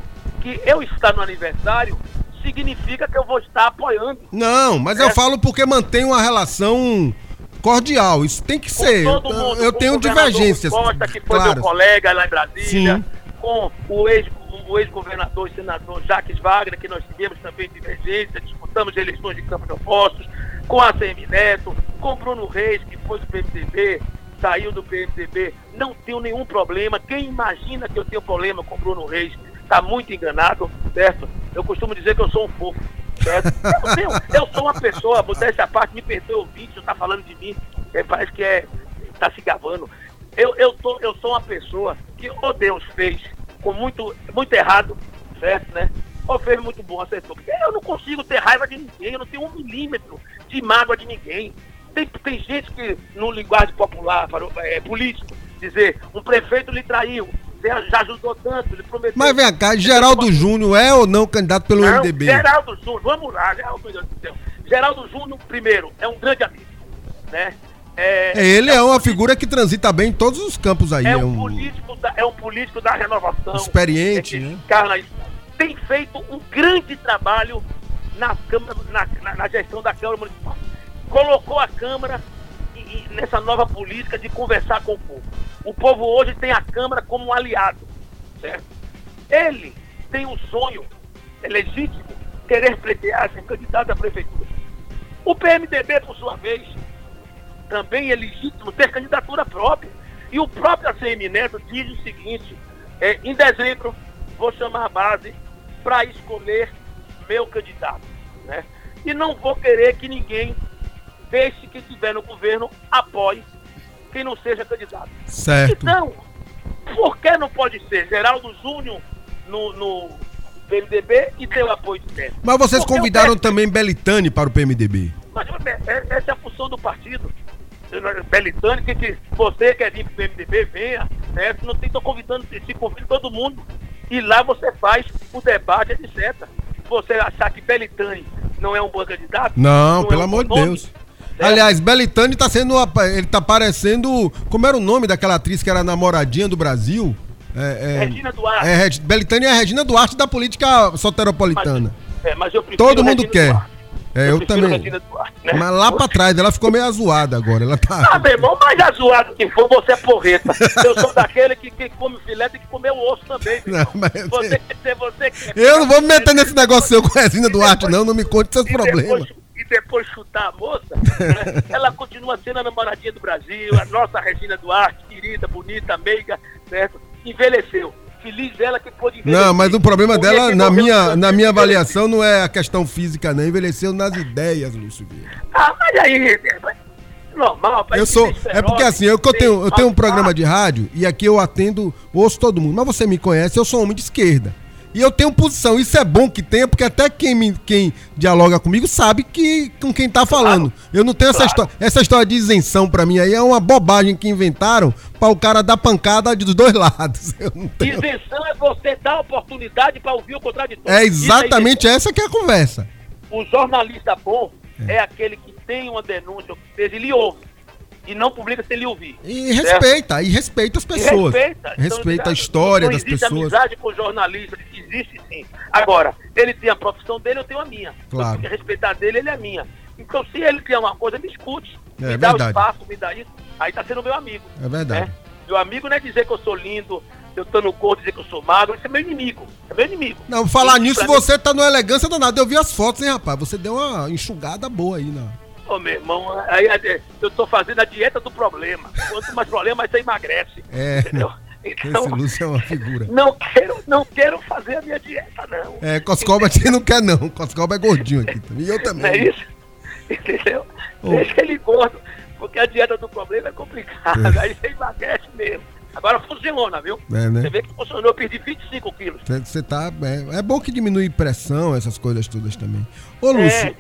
que eu estar no aniversário, significa que eu vou estar apoiando. Não, mas é. eu falo porque mantém uma relação cordial. Isso tem que com ser. Mundo, eu tenho divergências. Costa, que foi claras. meu colega lá em Brasília, Sim. com o ex o ex-governador e senador Jacques Wagner, que nós tivemos também divergência, disputamos eleições de Campos de Opostos, com a CM Neto, com Bruno Reis, que foi do PMDB, saiu do PMDB, não tenho nenhum problema. Quem imagina que eu tenho problema com Bruno Reis está muito enganado, certo? Eu costumo dizer que eu sou um fofo. Eu, tenho, eu, sou uma pessoa, modéstia à parte, me perdoe o vídeo, está falando de mim, é, parece que é, está se gavando. Eu, eu, tô, eu sou uma pessoa que, o oh Deus fez com muito, muito errado, certo, né? ou fez muito bom, acertou. Porque eu não consigo ter raiva de ninguém, eu não tenho um milímetro de mágoa de ninguém. Tem, tem gente que, no linguagem popular, é, político, dizer, um prefeito lhe traiu, já ajudou tanto, ele prometeu. Mas vem cá, Geraldo Júnior é ou não candidato pelo não, MDB? Geraldo Júnior, vamos lá, meu Deus do céu. Geraldo Júnior, primeiro, é um grande amigo, né? É, é ele é, é uma figura que transita bem em todos os campos aí. É, é um, político da, é um político da renovação. Experiente, é né? Carla, tem feito um grande trabalho na, Câmara, na, na, na gestão da Câmara Municipal. Colocou a Câmara e, e nessa nova política de conversar com o povo. O povo hoje tem a Câmara como um aliado, certo? Ele tem um sonho, é legítimo, querer pleitear ser candidato à prefeitura. O PMDB, por sua vez, também é legítimo ter candidatura própria. E o próprio ACM Neto diz o seguinte: é, em dezembro vou chamar a base para escolher meu candidato. Né? E não vou querer que ninguém deixe que estiver no governo apoie quem não seja candidato. Certo. Então, por que não pode ser Geraldo Júnior no, no PMDB e ter o apoio de Neto? Mas vocês Porque convidaram também Belitani para o PMDB. Mas é, é, essa é a função do partido. Belitani, que, que você quer vir para o PMDB, venha. Né? Não tem, tô convidando, se convida todo mundo. E lá você faz o debate, etc. Você achar que Belitani não é um bom candidato? Não, não pelo é um amor de Deus. É. Aliás, Belitani tá sendo. Ele tá parecendo. Como era o nome daquela atriz que era namoradinha do Brasil? É, é, Regina Duarte. É, Belitani é a Regina Duarte da política soteropolitana. Mas, é, mas eu Todo mundo Regina quer. Duarte. É, eu, eu também. Duarte, né? Mas lá pra trás, ela ficou meio azoada agora. Ela tá... Ah, meu irmão, mais azoado que for, você é porreta. Eu sou daquele que, que come filé tem que comer o osso também. Não, mas... você, você, você, eu não vou me meter nesse negócio seu com a Regina Duarte, depois, não. Não me conte seus problemas. Depois, e depois chutar a moça, né? ela continua sendo a namoradinha do Brasil, a nossa Regina Duarte, querida, bonita, meiga, certo? Envelheceu feliz ela que pôde envelhecer. Não, mas o problema dela, na minha, na minha avaliação, não é a questão física, não. Envelheceu nas ideias, Lúcio Vieira. Ah, mas aí. Normal, eu sou. É porque assim, eu, eu, tenho, eu tenho um programa de rádio e aqui eu atendo, ouço todo mundo. Mas você me conhece, eu sou homem de esquerda. E eu tenho posição. Isso é bom que tenha, porque até quem, me, quem dialoga comigo sabe que com quem tá falando. Claro. Eu não tenho claro. essa história. Essa história de isenção para mim aí é uma bobagem que inventaram para o cara dar pancada dos dois lados. Tenho... Isenção é você dar oportunidade para ouvir o contraditório. É exatamente essa que é a conversa. O jornalista bom é, é aquele que tem uma denúncia, ele lhe ouve e não publica sem ele ouvir. E certo? respeita, e respeita as pessoas. E respeita. Então, respeita a história das pessoas. Não existe amizade com o jornalista, existe sim. Agora, ele tem a profissão dele, eu tenho a minha. Claro. Eu respeitar dele, ele é a minha. Então, se ele tem uma coisa, me escute. É, me dá verdade. o espaço, me dá isso. Aí tá sendo meu amigo. É verdade. Né? Meu amigo não é dizer que eu sou lindo, eu tô no corpo, dizer que eu sou magro, isso é meu inimigo. É meu inimigo. Não, falar nisso, você mim... tá numa elegância danada. Eu vi as fotos, hein, rapaz? Você deu uma enxugada boa aí, né? Ô, meu irmão, aí eu tô fazendo a dieta do problema. Quanto mais problema, mais você emagrece. É. Entendeu? Então, Esse Lúcio é uma figura. Não quero, não quero fazer a minha dieta, não. É, Coscoba você não quer, não. Coscoba é gordinho aqui. E eu também. Não é isso? Entendeu? Oh. Deixa ele gordo, porque a dieta do problema é complicada. É. Aí você emagrece mesmo. Agora funciona, viu? É, né? Você vê que funcionou, eu perdi 25 quilos. Você tá. É, é, bom que diminui pressão, essas coisas todas também. Ô, Lúcio. É,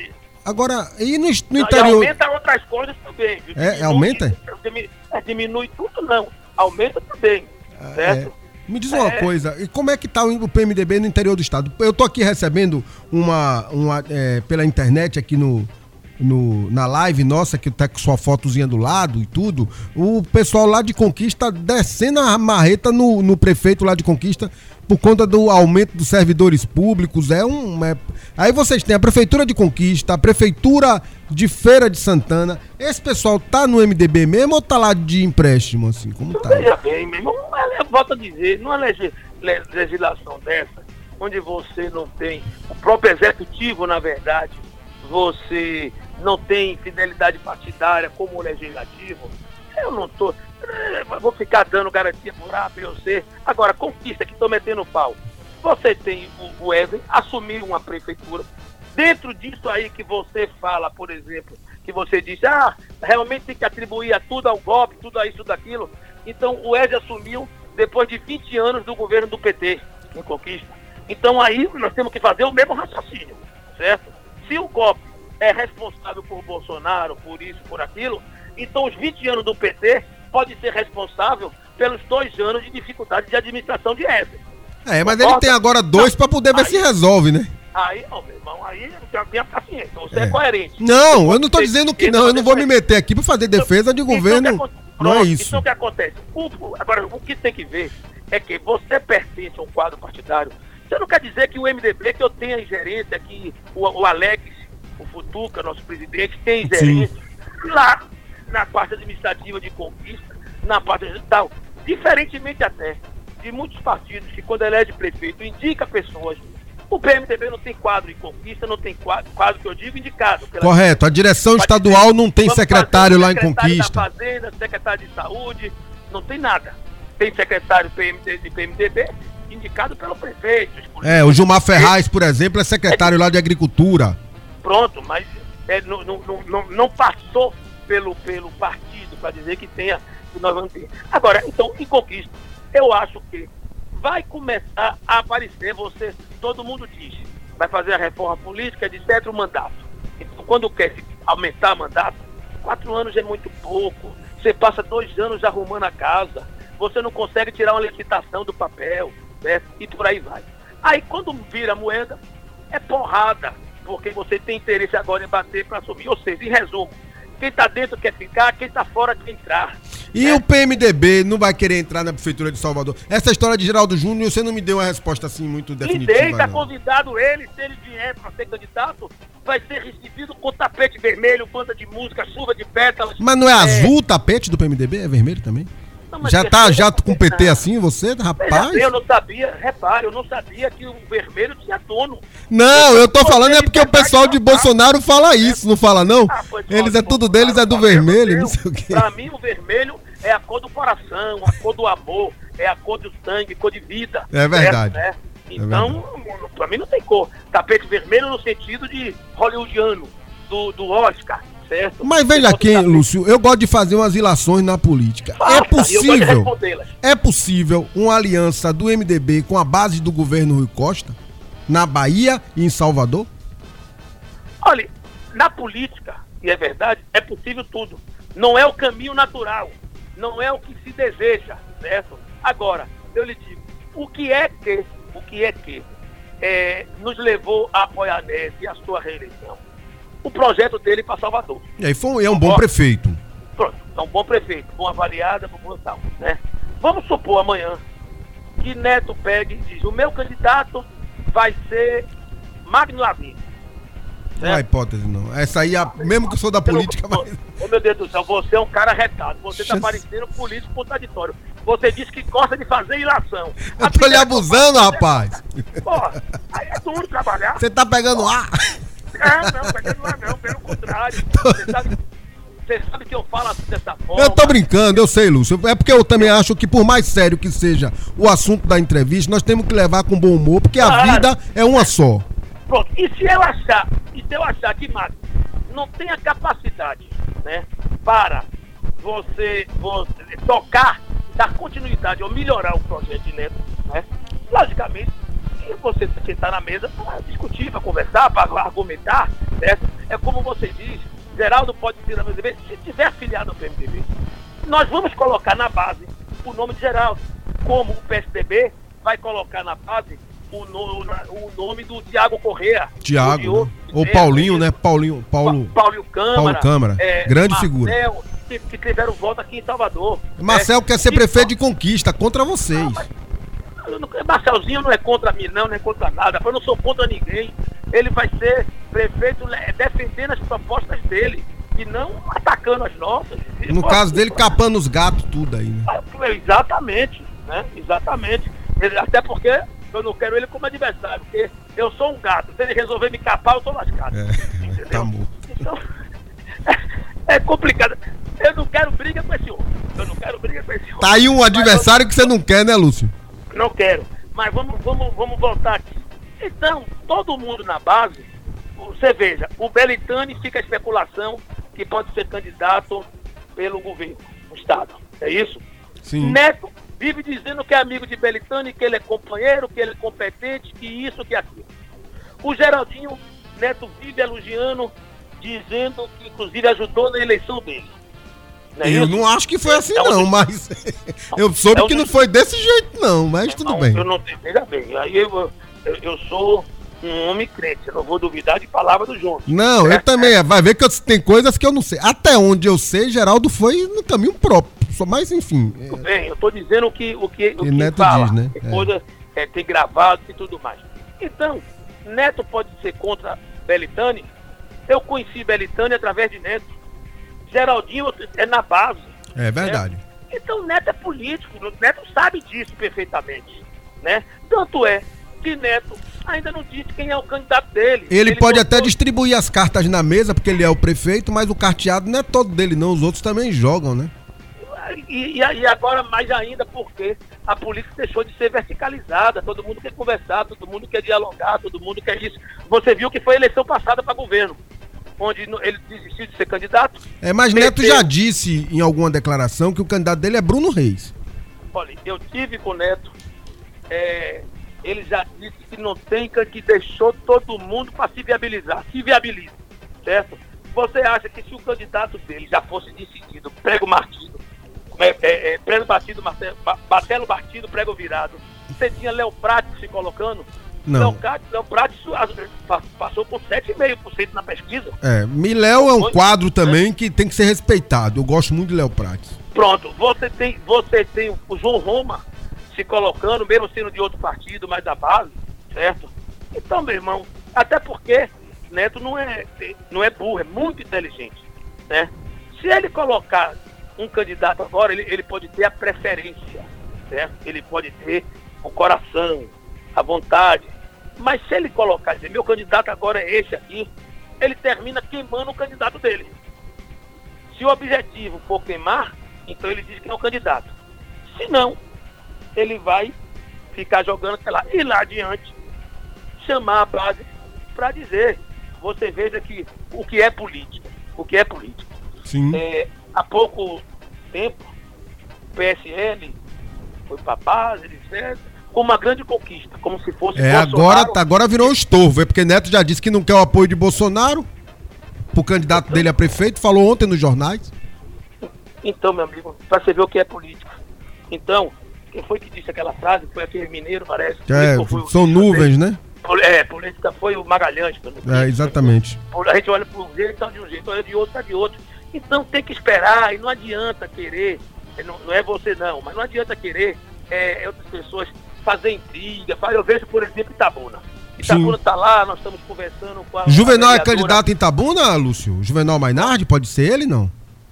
agora, e no, no interior. E aumenta outras coisas também. Viu? É, aumenta? Diminui, diminui tudo, não. Aumenta também. É, certo? É. Me diz uma é. coisa, e como é que tá o PMDB no interior do estado? Eu tô aqui recebendo uma, uma é, pela internet aqui no, no, na live nossa, que tá com sua fotozinha do lado e tudo, o pessoal lá de Conquista descendo a marreta no, no prefeito lá de Conquista por conta do aumento dos servidores públicos. É um. É... Aí vocês têm a Prefeitura de Conquista, a Prefeitura de Feira de Santana. Esse pessoal tá no MDB mesmo ou tá lá de empréstimo, assim? Como tá? Veja bem, meu irmão, volto a dizer, numa legislação dessa, onde você não tem o próprio executivo, na verdade, você não tem fidelidade partidária como o legislativo, eu não tô. Eh, vou ficar dando garantia por A, B ou C. Agora, conquista que estou metendo pau. Você tem o, Evan assumir uma prefeitura. Dentro disso aí que você fala, por exemplo, que você diz, ah, realmente tem que atribuir a tudo ao golpe, tudo a isso, tudo aquilo. Então o Evan assumiu depois de 20 anos do governo do PT em conquista. Então aí nós temos que fazer o mesmo raciocínio, certo? Se o golpe é responsável por Bolsonaro, por isso, por aquilo, então os 20 anos do PT pode ser responsável pelos dois anos de dificuldade de administração de Éder. É, mas Concorda? ele tem agora dois para poder ver aí, se resolve, né? Aí, ó, meu irmão, aí não tenha paciência. Você é. é. coerente. Não, eu não estou dizendo que não. Eu não vou me meter aqui para fazer defesa de então, governo. Então, não é isso. Então o que acontece? O, agora, o que tem que ver é que você pertence a um quadro partidário. Você não quer dizer que o MDB, que eu tenha ingerência, que o, o Alex, o Futuca, nosso presidente, tem ingerência Sim. lá na parte administrativa de conquista, na parte digital. Diferentemente até de muitos partidos que, quando elege prefeito, indica pessoas o PMDB não tem quadro em conquista, não tem quadro, quadro que eu digo, indicado. Correto, a direção estadual não tem secretário lá em conquista. Secretário da Fazenda, secretário de Saúde, não tem nada. Tem secretário PMD, de PMDB indicado pelo prefeito. É, o Gilmar Ferraz, por exemplo, é secretário é, lá de Agricultura. Pronto, mas é, não, não, não, não, passou pelo, pelo partido para dizer que tenha, que nós vamos ter. Agora, então, em conquista, eu acho que vai começar a aparecer, você, todo mundo diz, vai fazer a reforma política de certo mandato. Então, quando quer aumentar mandato, quatro anos é muito pouco. Você passa dois anos arrumando a casa, você não consegue tirar uma licitação do papel, né? e por aí vai. Aí, quando vira moeda, é porrada, porque você tem interesse agora em bater para subir. Ou seja, em resumo, quem está dentro quer ficar, quem está fora quer entrar. E o PMDB não vai querer entrar na Prefeitura de Salvador? Essa história de Geraldo Júnior, você não me deu uma resposta assim muito definitiva. E está convidado ele, se ele vier para ser candidato, vai ser recebido com tapete vermelho, banda de música, chuva de pétalas. Mas não é, é... azul o tapete do PMDB? É vermelho também? Não, já tá já com PT assim, você, rapaz? Eu não sabia, repare, eu não sabia que o vermelho tinha dono. Não, eu tô falando é porque o pessoal de Bolsonaro fala isso, não fala não? Ah, Eles é tudo deles, é do vermelho, não sei o quê. Pra mim o vermelho é a cor do coração, a cor do amor, é a cor do sangue, cor de vida. É verdade. Né? Então, é pra mim não tem cor. Tapete vermelho no sentido de hollywoodiano, do, do Oscar. Certo? Mas veja aqui, Lúcio, eu gosto de fazer umas ilações na política. Faça, é possível, é possível uma aliança do MDB com a base do governo Rui Costa na Bahia e em Salvador? Olha, na política, e é verdade, é possível tudo. Não é o caminho natural não é o que se deseja, certo? Agora, eu lhe digo, o que é que, o que é que é, nos levou a apoiar Nese e a sua reeleição? O projeto dele para Salvador. E aí foi, é um bom prefeito. Pronto, é um bom prefeito, bom avaliada população, né? Vamos supor amanhã que Neto pegue e diz, o meu candidato vai ser Magno Lavigne. Não há hipótese, não. Essa aí, mesmo que eu sou da política, mas... Ô meu Deus do céu, você é um cara retado. Você está parecendo político contraditório. Você disse que gosta de fazer ilação. Eu tô lhe abusando, rapaz. Porra, aí é duro trabalhar. Você tá pegando ar? É, não, ar não, pelo contrário. Você sabe, você sabe que eu falo assim dessa forma. Eu tô brincando, eu sei, Lúcio. É porque eu também acho que, por mais sério que seja o assunto da entrevista, nós temos que levar com bom humor, porque a vida é uma só. Pronto, e se eu achar, e se eu achar que Max não tem a capacidade, né, para você, você tocar, dar continuidade ou melhorar o projeto de Neto, né, logicamente, você sentar na mesa para discutir, para conversar, para argumentar, certo? É como você diz, Geraldo pode vir na MDB, se tiver afiliado ao PMDB, nós vamos colocar na base o nome de Geraldo, como o PSDB vai colocar na base o, no, o nome do Tiago Correa. Tiago. Né? Ou Paulinho, né? Paulinho. Paulo, Paulo Câmara. Paulo Câmara. É, grande Marcel, figura. Que, que tiveram voto aqui em Salvador. Marcel né? quer ser prefeito de conquista contra vocês. Não, mas, Marcelzinho não é contra mim, não, não é contra nada. Eu não sou contra ninguém. Ele vai ser prefeito defendendo as propostas dele e não atacando as nossas. No caso dele, capando os gatos, tudo aí, né? Exatamente, né? Exatamente. Até porque eu não quero ele como adversário, porque eu sou um gato. Se ele resolver me capar, eu tô lascado. É, entendeu? Tá então, é, é, complicado. Eu não quero briga com esse homem. Eu não quero briga com esse homem. Tá aí um adversário que você não quer, né, Lúcio? Não quero. Mas vamos, vamos, vamos voltar aqui. Então, todo mundo na base, você veja, o Belitani fica a especulação que pode ser candidato pelo governo, o Estado. É isso? Sim. Neto vive dizendo que é amigo de Belitani, que ele é companheiro, que ele é competente, que isso, que aquilo. O Geraldinho Neto vive elogiando, dizendo que inclusive ajudou na eleição dele. Não é eu isso? não acho que foi assim, é não, mas eu soube é que não foi desse jeito, não, mas tudo não, bem. Eu não tenho, veja bem, aí eu, eu, eu sou um homem crente, eu não vou duvidar de palavra do João. Não, eu também, vai ver que eu, tem coisas que eu não sei. Até onde eu sei, Geraldo foi no caminho próprio, mas enfim. Tudo bem, eu tô dizendo o que, o que, o que Neto fala, diz, né? Tem coisa, é, tem gravado e tudo mais. Então, Neto pode ser contra Belitani, eu conheci Belitani através de Neto. Geraldinho é na base. É verdade. Né? Então Neto é político, Neto sabe disso perfeitamente. Né? Tanto é que Neto ainda não disse quem é o candidato dele. Ele, ele pode até distribuir as cartas na mesa, porque ele é o prefeito, mas o carteado não é todo dele, não. Os outros também jogam, né? E, e, agora mais ainda porque a política deixou de ser verticalizada, todo mundo quer conversar, todo mundo quer dialogar, todo mundo quer isso. Você viu que foi a eleição passada para governo, onde ele desistiu de ser candidato. É, mas Neto já disse em alguma declaração que o candidato dele é Bruno Reis. Olha, eu tive com o Neto, é, ele já disse que não tem que deixou todo mundo para se viabilizar, se viabiliza, certo? Você acha que se o candidato dele já fosse decidido, prego partido, é, é, é, prego batido, martelo, batelo batido, prego virado. Você tinha Léo Prates se colocando. Não. Prates passou por 7,5% na pesquisa. É, Miléo é um quadro também que tem que ser respeitado. Eu gosto muito de Léo Prates. Pronto, você tem, você tem o João Roma se colocando, mesmo sendo de outro partido, mas da base, certo? Então, meu irmão, até porque Neto não é, não é burro, é muito inteligente, né? Se ele colocar um candidato agora, ele, ele pode ter a preferência, certo? Ele pode ter o coração, a vontade. Mas se ele colocar, dizer, meu candidato agora é esse aqui, ele termina queimando o candidato dele. Se o objetivo for queimar, então ele diz que é o candidato. Se não, ele vai ficar jogando, sei lá, e lá adiante, chamar a base para dizer. Você veja que o que é política, o que é política. Sim. É, há pouco tempo, o PSL foi para a base, etc., com uma grande conquista, como se fosse. É, agora, tá, agora virou um estorvo, é porque Neto já disse que não quer o apoio de Bolsonaro, o candidato então, dele a prefeito, falou ontem nos jornais. Então, meu amigo, para você ver o que é política. Então, quem foi que disse aquela frase? Foi aquele mineiro, parece. É, são nuvens, né? É, política foi o Magalhães. É, exatamente. A gente olha para um jeito, tá de um jeito, olha de outro, tá de outro. Então tem que esperar e não adianta querer, é, não, não é você não, mas não adianta querer é, outras pessoas fazer intriga. Eu vejo, por exemplo, Itabuna. Itabuna está lá, nós estamos conversando com a. Juvenal a é candidato em Itabuna, Lúcio? Juvenal Mainardi, pode ser ele, não?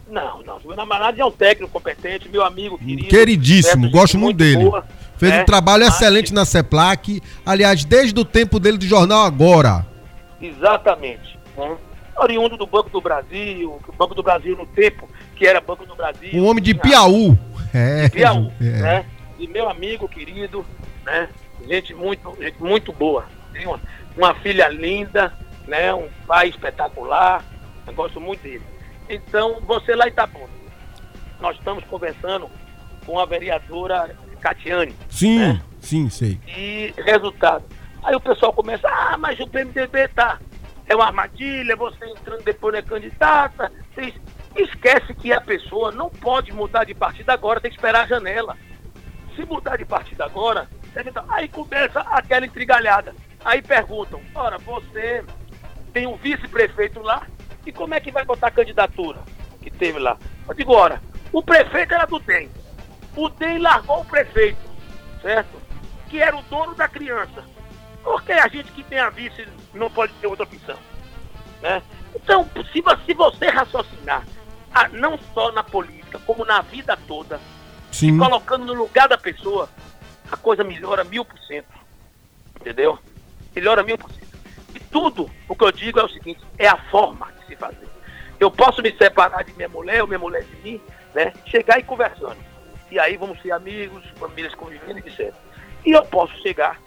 Não, não. Juvenal Mainardi é um técnico competente, meu amigo querido. Queridíssimo, gosto muito, dele. Boa, Fez um trabalho excelente na CEPLAC, aliás, desde o tempo dele do jornal Agora. Exatamente. Né? oriundo do Banco do Brasil, o Banco do Brasil no tempo que era Banco do Brasil. Um homem de Piauí. É. Piauí, é. né? E meu amigo querido, né? Gente muito, gente muito boa. Tem uma, uma filha linda, né? Um pai espetacular. Eu gosto muito dele. Então, você lá em Itabuna, nós estamos conversando com a vereadora Catiane. Sim, né? sim, sei. E resultado. Aí o pessoal começa, ah, mas o PMDB tá é uma armadilha, você entrando depois é candidata. Você esquece que a pessoa não pode mudar de partido agora, tem que esperar a janela. Se mudar de partido agora, aí começa aquela intrigalhada. Aí perguntam, ora, você tem um vice-prefeito lá, e como é que vai botar a candidatura que teve lá? Eu digo, ora, o prefeito era do DEM. O DEM largou o prefeito, certo? Que era o dono da criança. Por que a gente que tem a vice não pode ter outra opção? Né? Então, se, se você raciocinar, não só na política, como na vida toda, Sim. colocando no lugar da pessoa, a coisa melhora mil por cento. Entendeu? Melhora mil por cento. E tudo o que eu digo é o seguinte, é a forma de se fazer. Eu posso me separar de minha mulher, ou minha mulher de mim, né? Chegar e conversando. E aí vamos ser amigos, famílias convivendo, etc. E eu posso chegar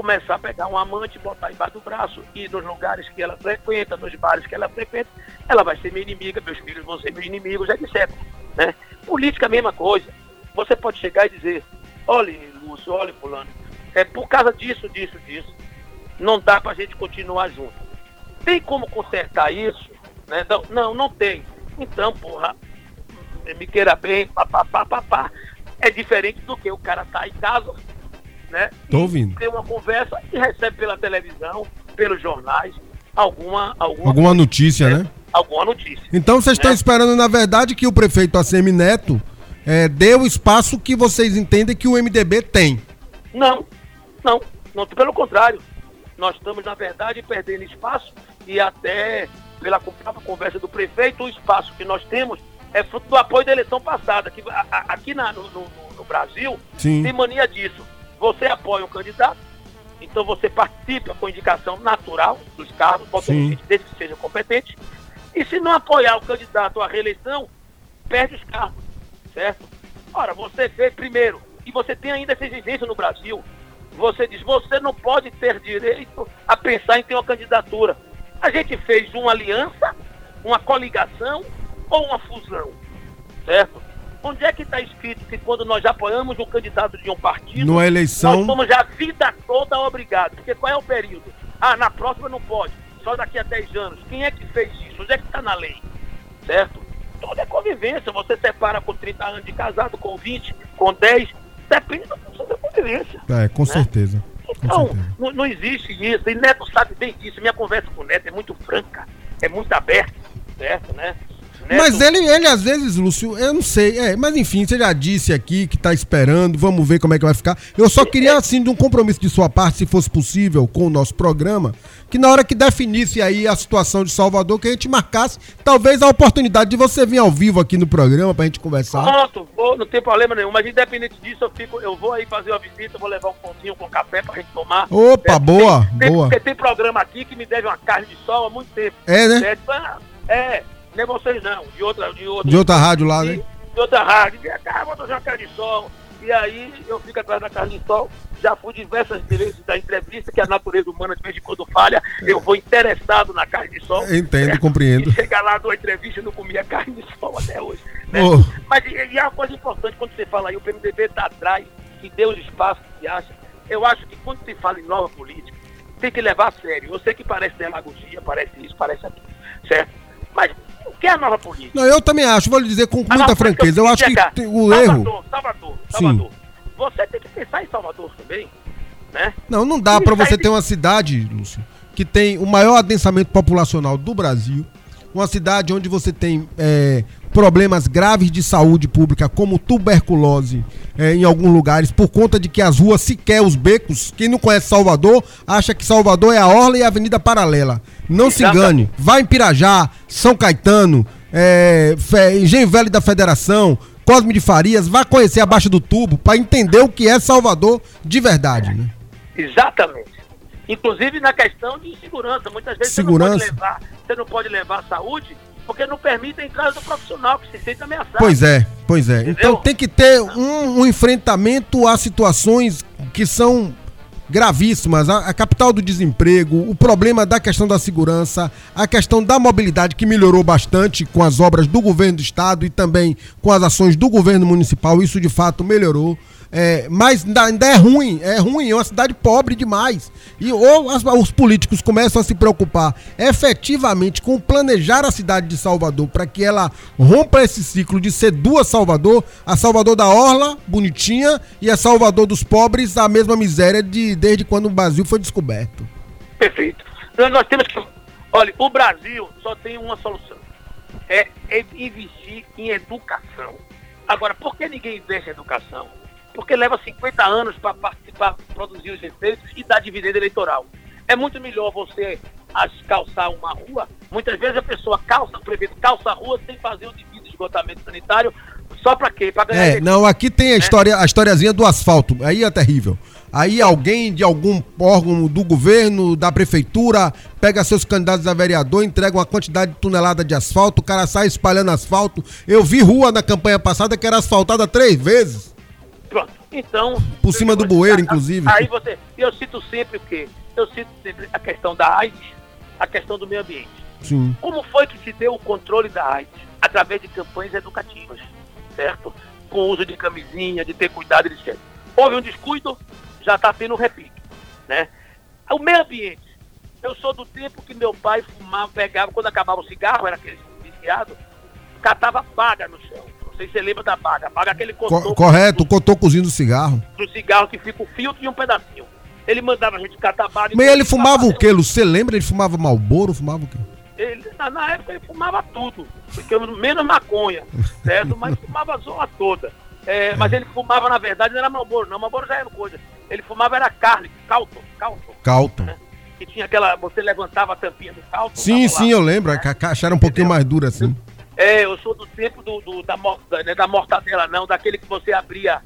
começar a pegar um amante, botar embaixo do braço e nos lugares que ela frequenta, nos bares que ela frequenta, ela vai ser minha inimiga, meus filhos vão ser meus inimigos, é certo. Né? Política, a mesma coisa. Você pode chegar e dizer, olha, Lúcio, olha, fulano, é por causa disso, disso, disso, não dá pra gente continuar junto. Tem como consertar isso? Né? Não, não, tem. Então, porra, me queira bem, papapá, papá. É diferente do que o cara tá em casa, né? Tô ouvindo. Tem uma conversa e recebe pela televisão, pelos jornais, alguma... Alguma, alguma notícia, né? Alguma notícia. Então vocês estão né? esperando, na verdade, que o prefeito ACM Neto é, dê o espaço que vocês entendem que o MDB tem. Não, não, não, pelo contrário. Nós estamos, na verdade, perdendo espaço e até pela própria conversa do prefeito, o espaço que nós temos é fruto do apoio da eleição passada. Que, aqui na, no, no, no, Brasil Sim. tem mania disso. Você apoia um candidato, então você participa com indicação natural dos cargos, desde que seja competente. E se não apoiar o candidato à reeleição, perde os cargos, certo? Ora, você fez primeiro, e você tem ainda essa exigência no Brasil. Você diz, você não pode ter direito a pensar em ter uma candidatura. A gente fez uma aliança, uma coligação ou uma fusão, certo? Onde é que está escrito que quando nós apoiamos um candidato de um partido, Numa eleição... nós somos a vida toda obrigados? Porque qual é o período? Ah, na próxima não pode, só daqui a 10 anos. Quem é que fez isso? Onde é que está na lei? Certo? Tudo é convivência. Você separa com 30 anos de casado, com 20, com 10. Depende da função da convivência. É, com né? certeza. Então, não, não, existe isso. E Neto sabe bem disso. Minha conversa com o Neto é muito franca, é muito aberta, certo, né? Mas ele, ele, às vezes, Lúcio, eu não sei. É, mas enfim, você já disse aqui que tá esperando, vamos ver como é que vai ficar. Eu só queria, assim, de um compromisso de sua parte, se fosse possível, com o nosso programa, que na hora que definisse aí a situação de Salvador, que a gente marcasse, talvez, a oportunidade de você vir ao vivo aqui no programa pra gente conversar. Pronto, vou, não tem problema nenhum. Mas independente disso, eu, fico, eu vou aí fazer uma visita, vou levar um pãozinho com café pra gente tomar. Opa, é, boa, tem, boa. Porque tem programa aqui que me deve uma carne de sol há muito tempo. É, né? É, é é vocês não, de outra, de outra, de outra rádio lá, né? De outra rádio. Vem cá, vou uma carne de sol. E aí eu fico atrás da carne de sol. Já fui diversas vezes da entrevista, que a natureza humana de vez em quando falha, eu vou interessado na carne de sol. Entendo, compreendo. E chegar lá numa entrevista e não comia carne de sol até hoje. Né? Oh. Mas e, e é uma coisa importante quando você fala aí, o PMDB está atrás, que deu os espaços que acha. Eu acho que quando se fala em nova política, tem que levar a sério. Eu sei que parece demagogia, parece isso, parece aquilo, certo? Mas que é a nova política? Não, eu também acho, vou lhe dizer com muita franqueza. Eu acho que o Salvador, erro. Salvador, Salvador. Sim. Você tem que pensar em Salvador também, né? Não, não dá para você ter uma cidade, Lúcio, que tem o maior adensamento populacional do Brasil, uma cidade onde você tem é, problemas graves de saúde pública, como tuberculose é, em alguns lugares, por conta de que as ruas, sequer os becos, quem não conhece Salvador, acha que Salvador é a Orla e a Avenida Paralela. Não se engane. Vai em Pirajá, São Caetano, é, Engenho Velho da Federação, Cosme de Farias, vá conhecer a Baixa do Tubo para entender o que é Salvador de verdade. Né? Exatamente. Inclusive na questão de segurança. Muitas vezes segurança. Você, não pode levar, você não pode levar saúde porque não permite a entrada do profissional que se sente ameaçado. Pois é, pois é. Entendeu? Então tem que ter um, um enfrentamento a situações que são gravíssimas, a, a, capital do desemprego, o problema da questão da segurança, a questão da mobilidade que melhorou bastante com as obras do governo do estado e também com as ações do governo municipal, isso de fato melhorou. É, mas ainda é ruim, é ruim, é uma cidade pobre demais. E ou as, os políticos começam a se preocupar efetivamente com planejar a cidade de Salvador para que ela rompa esse ciclo de ser duas Salvador, a Salvador da Orla, bonitinha, e a Salvador dos pobres, a mesma miséria de desde quando o Brasil foi descoberto. Perfeito. Então nós temos que. Olha, o Brasil só tem uma solução: é, é investir em educação. Agora, por que ninguém investe em educação? Porque leva 50 anos para participar, produzir os efeitos e dar dividendo eleitoral. É muito melhor você calçar uma rua. Muitas vezes a pessoa calça, o prefeito calça a rua sem fazer o devido esgotamento sanitário. Só para quê? Para ganhar. É, não, aqui tem a, né? história, a historiazinha do asfalto. Aí é terrível. Aí alguém de algum órgão do governo, da prefeitura, pega seus candidatos a vereador, entrega uma quantidade de tonelada de asfalto, o cara sai espalhando asfalto. Eu vi rua na campanha passada que era asfaltada três vezes. Pronto. Então. Por cima do bueiro, inclusive. Aí você. Eu cito sempre o quê? Eu cito sempre a questão da AIDS, a questão do meio ambiente. Sim. Como foi que se deu o controle da AIDS? Através de campanhas educativas, certo? Com o uso de camisinha, de ter cuidado, etc. houve um descuido, já está tendo um repique. Né? O meio ambiente. Eu sou do tempo que meu pai fumava, pegava, quando acabava o cigarro, era aquele viciado, catava baga no chão. Sei se você lembra da baga. Baga aquele cotoco. Correto, o cotocozinho do cigarro. Do cigarro que fica o filtro e um pedacinho. Ele mandava a gente catar baga. Mas ele fumava o quê, Você lembra? Ele fumava malboro, fumava o quê? Ele, na, época ele fumava tudo, porque menos maconha, certo? Mas fumava a zona toda. É, mas ele fumava, na verdade, não era Malboro, não. Malboro já era coisa. Ele fumava era Carly, Calton. Calton. Calton. Né? Que tinha aquela. Você levantava a tampinha do Calton. Sim, sim, lá, eu lembro. Né? A caixa era um pouquinho mais dura assim. É, eu sou do tempo do, do da, da, da mortadela, não, daquele que você abria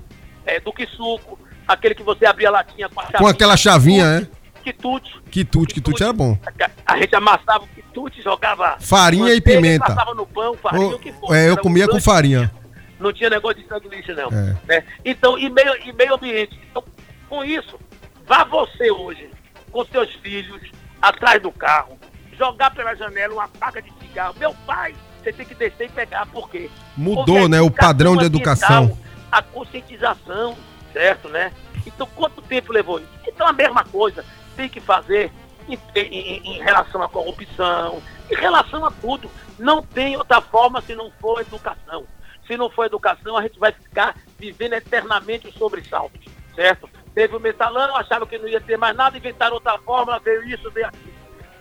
é, do que suco, aquele que você abria a latinha com a chavinha. Com aquela chavinha, é? Quitute. Quitute, quitute era bom. A, a gente amassava o quitute, jogava. Farinha e pimenta. Passava no pão, farinha, o, que for. É, eu comia com farinha. Não tinha negócio de sanduíche, não. É. Né? Então, e meio, e meio ambiente. Então, com isso, vá você hoje, com seus filhos, atrás do carro, jogar pela janela uma faca de cigarro. Meu pai, você tem que descer e pegar, por quê? Mudou, né? O padrão de educação. A conscientização, certo, né? Então, quanto tempo levou isso? Então, a mesma coisa tem que fazer em, em, em, relação à corrupção, em relação a tudo. Não tem outra forma se não for educação. Se não for educação, a gente vai ficar vivendo eternamente os sobressaltos, certo? Teve o mensalão, acharam que não ia ter mais nada, inventaram outra fórmula, veio isso, veio aquilo.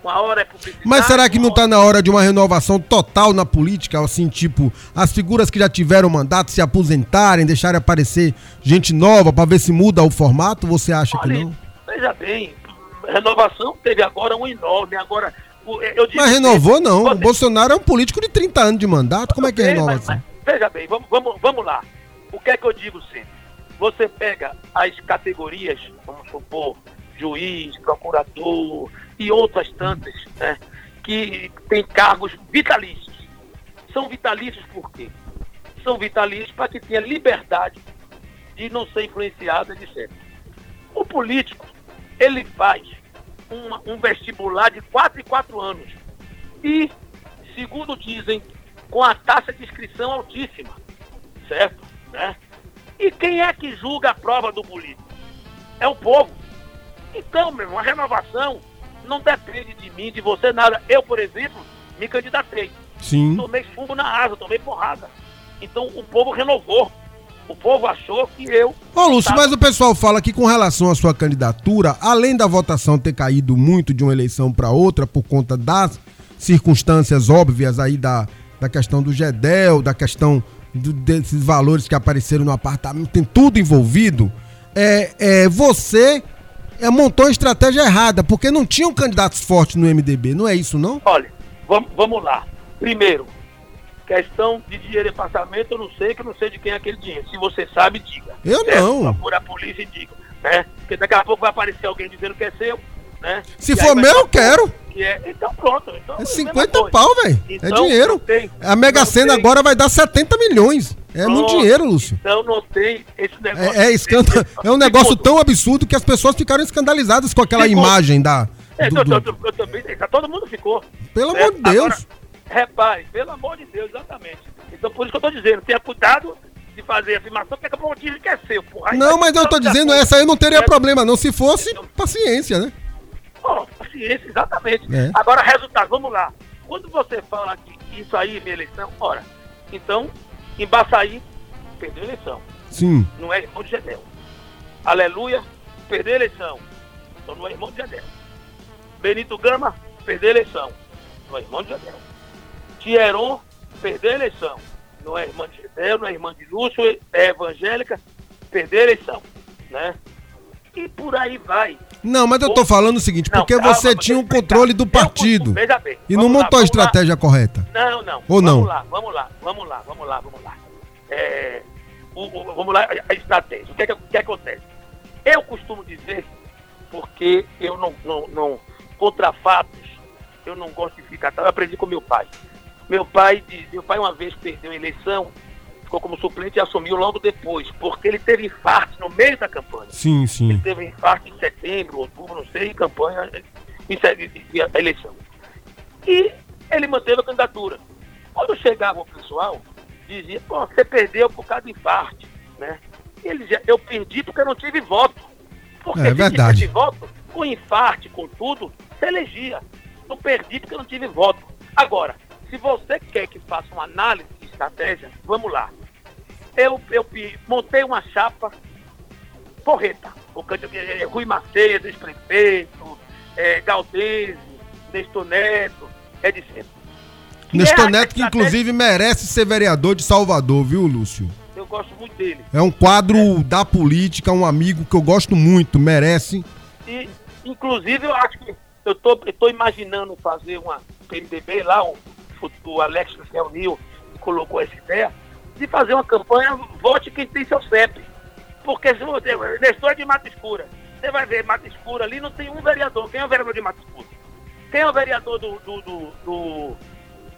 Uma hora é publicidade. Mas será que não está na hora de uma renovação total na política? Assim, tipo, as figuras que já tiveram mandato se aposentarem, deixarem aparecer gente nova para ver se muda o formato? Você acha Olha, que não? Veja bem, renovação teve agora um enorme. Agora, eu digo, mas renovou não. Você... O Bolsonaro é um político de 30 anos de mandato. Como é que é renovação? Mas, mas, veja bem, vamos, vamos, vamos lá. O que é que eu digo sempre? Você pega as categorias, vamos supor, juiz, procurador e outras tantas, né, que têm cargos vitalícios. São vitalícios por quê? São vitalícios para que tenha liberdade de não ser influenciado, etc. O político, ele faz um vestibular de 4 e 4 anos. E, segundo dizem, com a taxa de inscrição altíssima. Certo? Né? E quem é que julga a prova do político? É o povo. Então, meu irmão, a renovação não depende de mim, de você, nada. Eu, por exemplo, me candidatei. Sim. Tomei fumo na asa, tomei porrada. Então o povo renovou. O povo achou que eu. Ô, Lúcio, tava... mas o pessoal fala que com relação à sua candidatura, além da votação ter caído muito de uma eleição para outra por conta das circunstâncias óbvias aí da, da questão do GEDEL, da questão do, desses valores que apareceram no apartamento, tem tudo envolvido. É, é, você é, montou a estratégia errada, porque não tinham candidatos fortes no MDB, não é isso, não? Olha, vamos, vamos lá. Primeiro, questão de dinheiro em passamento, eu não sei, que eu não sei de quem é aquele dinheiro. Se você sabe, diga. Eu né? não. Procura a polícia e diga. Né? Porque daqui a pouco vai aparecer alguém dizendo que é seu. Né? Se e for meu, eu quero. É, então pronto. Então, é 50 é pau, velho. É então, é dinheiro. Tem, a Mega Sena agora vai dar 70 milhões. É muito dinheiro, Lúcio. Então não tem esse negócio. É, é, escanda... é um negócio tão absurdo que as pessoas ficaram escandalizadas com aquela ficou. imagem da. É, do, do... Eu, eu, também, todo mundo ficou. Pelo amor de Deus. Agora, repare, pelo amor de Deus, exatamente. Então por isso que eu tô dizendo, tenha cuidado de fazer afirmação, porque acabou de que é seu, porra. Não, mas eu tô dizendo, essa aí não teria é, problema, não. Se fosse, então, paciência, né? Bom, paciência, exatamente. É. Agora, resultado, vamos lá. Quando você fala que isso aí é minha eleição, ora, então, em Baçaí, perdeu a eleição. Sim. Não é irmão de Gedel. Aleluia, perdeu a eleição. Então não é irmão de Gedel. Benito Gama, perdeu a eleição. Não é irmão de Gedel. Tieron, perdeu a eleição. Não é irmã de Gedel, não é irmã de Lúcio, é evangélica, perdeu a eleição. Né? E por aí vai. Não, mas eu tô falando o seguinte, não, porque calma, você tinha o um controle do partido. Bem. E não montou lá, a estratégia lá. correta. Não, não. Ou vamos não? Vamos lá, vamos lá, vamos lá, vamos lá, vamos lá. É, o, o, vamos lá, a estratégia. O que, é que, que acontece? Eu costumo dizer, porque eu não, não, não, contra fatos, eu não gosto de ficar. Eu aprendi com meu pai. Meu pai, meu pai uma vez perdeu a eleição ficou como suplente e assumiu logo depois, porque ele teve infarto no meio da campanha. Sim, sim. Ele teve infarto em setembro, outubro, não sei, em campanha, em, em, a eleição. E ele manteve a candidatura. Quando chegava o pessoal, dizia, pô, você perdeu por causa do infarto, né? Ele já, eu perdi porque eu não tive voto. Porque É se verdade. tivesse voto, com infarte, com tudo, você elegia. Eu perdi porque eu não tive voto. Agora, se você quer que faça uma análise de estratégia, vamos lá. Eu, eu montei uma chapa porreta. O candidato é Rui Macedo, ex-prefeito, é, Galdese, Nestor Neto, etc. Que Nestor é Neto, que inclusive merece ser vereador de Salvador, viu, Lúcio? Eu gosto muito dele. É um quadro da política, um amigo que eu gosto muito, merece. E, inclusive, eu acho que eu tô, eu tô imaginando fazer uma PMDB lá, o, o Alex se reuniu e colocou essa ideia, de fazer uma campanha Vote quem tem seu CEP. Porque se você. Nestor é de Mata Escura. Você vai ver Mata Escura ali, não tem um vereador. Quem é o vereador de Mata Escura? Quem é o vereador do, do, do, do,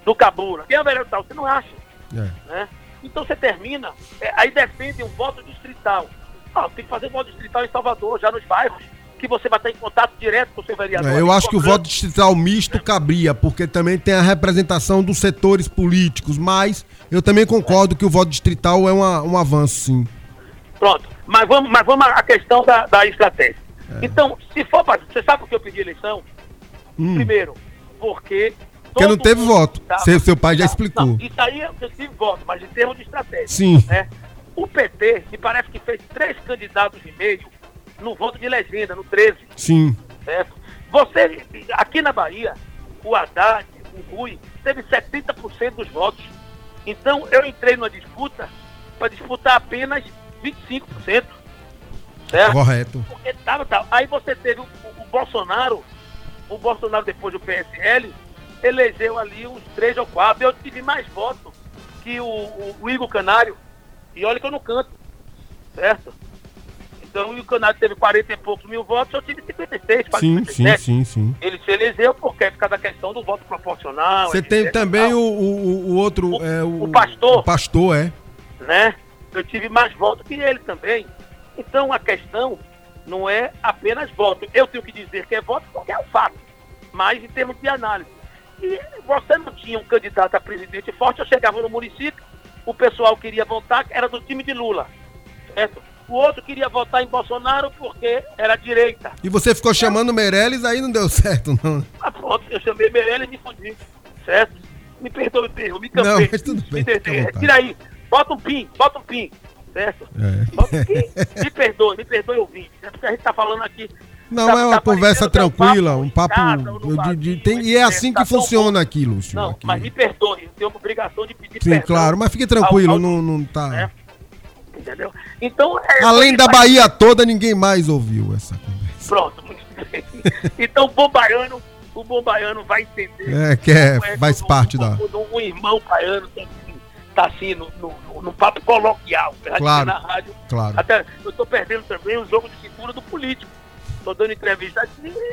do Cabula? Quem é o vereador tal? Você não acha É. né? Então você termina, é, aí defende um voto distrital. Ah, tem que fazer um voto distrital em Salvador, já nos bairros, que você vai estar em contato direto com o seu vereador. É, eu acho que o voto distrital misto cabria, porque também tem a representação dos setores políticos, mas eu também concordo que o voto distrital é uma- um avanço, sim. Pronto, mas vamos, mas vamos à questão da, da estratégia. É. Então, se for para. Você sabe por que eu pedi eleição? Hum. Primeiro, porque. Porque não teve voto. tá- Seu- seu pai já tá- explicou. Não, isso aí eu eu tive voto, mas em termos de estratégia. Sim. né? O PT, me parece que fez três candidatos e meio no voto de legenda, no 13. Sim. certo? Você, aqui na Bahia, o Haddad, o Rui, teve 70% dos votos. Então, eu entrei numa disputa para disputar apenas 25%. Certo? Correto. Porque tava, tava. Aí você teve o, o- o Bolsonaro, o Bolsonaro depois do PSL, elegeu ali uns três ou quatro. Eu tive mais votos que o, o- o Igor Canário. E olha que eu não canto. Certo? Então o Igor Canário teve 40 e poucos mil votos, eu tive 56, quase Sim, sim, 57. sim, sim. Ele se elegeu porque é por causa da questão do voto proporcional. Você tem e também o, o, o outro. O- é, o, o pastor. O pastor, é. né? Eu tive mais votos que ele também. Então a questão não é apenas voto. Eu tenho que dizer que é voto porque é um fato, mas em termos de análise. E você não tinha um candidato a presidente forte, eu chegava no município, o pessoal queria votar, era do time de Lula, certo? O outro queria votar em Bolsonaro porque era direita. E você ficou chamando Meirelles, aí não deu certo, não. Ah, pronto, eu chamei Meirelles e me fudi, certo? Me perdoe o termo, me Não, cansei. mas tudo bem. Tira aí, bota um pin, bota um pin, certo? É. Bota um pin. Me perdoe, me perdoe ouvinte. É porque a gente tá falando aqui. Não, tá- é uma tá conversa é tranquila, um papo. casa, de- de- tem- e é assim tá que funciona aqui, Lúcio. Não, aqui. mas me perdoe, eu tenho uma obrigação de pedir Sim, perdão. claro, mas fique tranquilo, ao- ao- não, não tá. né? Entendeu? Então, é, Além da Bahia toda, ninguém mais ouviu essa conversa. Pronto, muito bem. Então, o bom baiano, o bom baiano vai entender. É, que é, Como faz quando- parte da. quando um irmão baiano assim, tá assim no, no, no- papo coloquial, já Claro. na rádio. Claro. Até eu tô perdendo também o jogo de cintura do político. Tô dando entrevista,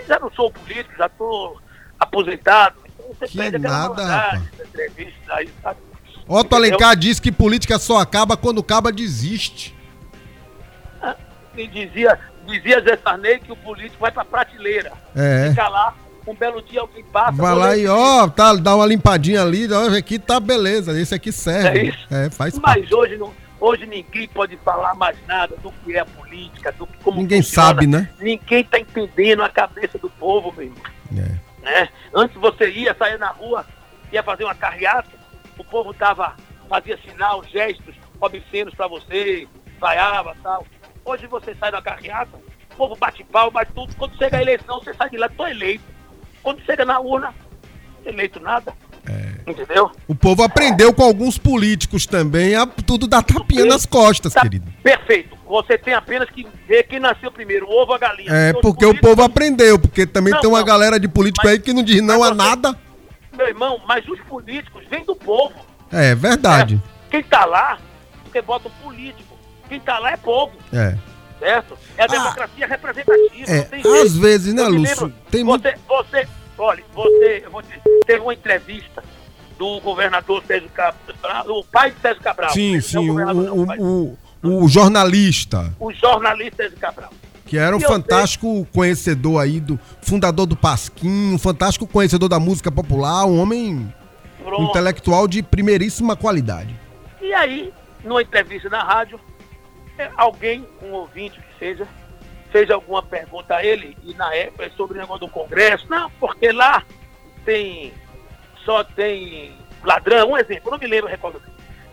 já não sou político, já tô aposentado. Então você Que perde aquela nada, rapaz. da entrevista aí, sabe? Otto Entendeu? Alencar diz que política só acaba quando o caba desiste. E dizia, dizia Zé Sarney que o político vai pra prateleira. É. Fica lá, um belo dia alguém passa. Vai lá e, ó, tá, dá uma limpadinha ali, ó, aqui tá beleza, esse aqui serve. É isso. É, faz parte. Mas hoje, não, hoje ninguém pode falar mais nada do que é a política, do que como Ninguém funciona. sabe, né? Ninguém está entendendo a cabeça do povo, meu irmão. É. Né? Antes você ia, sair na rua, ia fazer uma carreata, o povo tava, fazia sinal, gestos obscenos para você, vaiava tal. Hoje você sai na carreata, o povo bate pau, bate tudo. Quando chega a eleição, você sai de lá, tô eleito. Quando chega na urna, eleito nada. É. Entendeu? O povo aprendeu com alguns políticos também a tudo dar tapinha nas costas, Tá querido. Perfeito. Você tem apenas que ver quem nasceu primeiro, o ovo ou a galinha. É, Os porque o povo aprendeu, porque também Não, tem uma não. galera de político Mas- aí que não diz não a você- nada. Meu irmão, mas os políticos vêm do povo. É verdade. Quem tá lá, porque bota um político. Quem tá lá é povo, É. certo? É a democracia representativa. É, tem jeito. às vezes, né, Lúcio? lembro, Tem muito. você, você, olha, você, eu vou dizer, teve uma entrevista do governador Sérgio Cabral, o pai de Sérgio Cabral. Sim, Não sim, o o, não, o, o o, o jornalista, o jornalista Sérgio Cabral. Que era um E fantástico conhecedor aí, do fundador do Pasquim, um fantástico conhecedor da música popular, um homem Pronto. intelectual de primeiríssima qualidade. E aí, numa entrevista na rádio, é, alguém, um ouvinte que seja, fez alguma pergunta a ele, e na época sobre o negócio do Congresso, não, porque lá tem, só tem ladrão, um exemplo, eu não me lembro, recordo.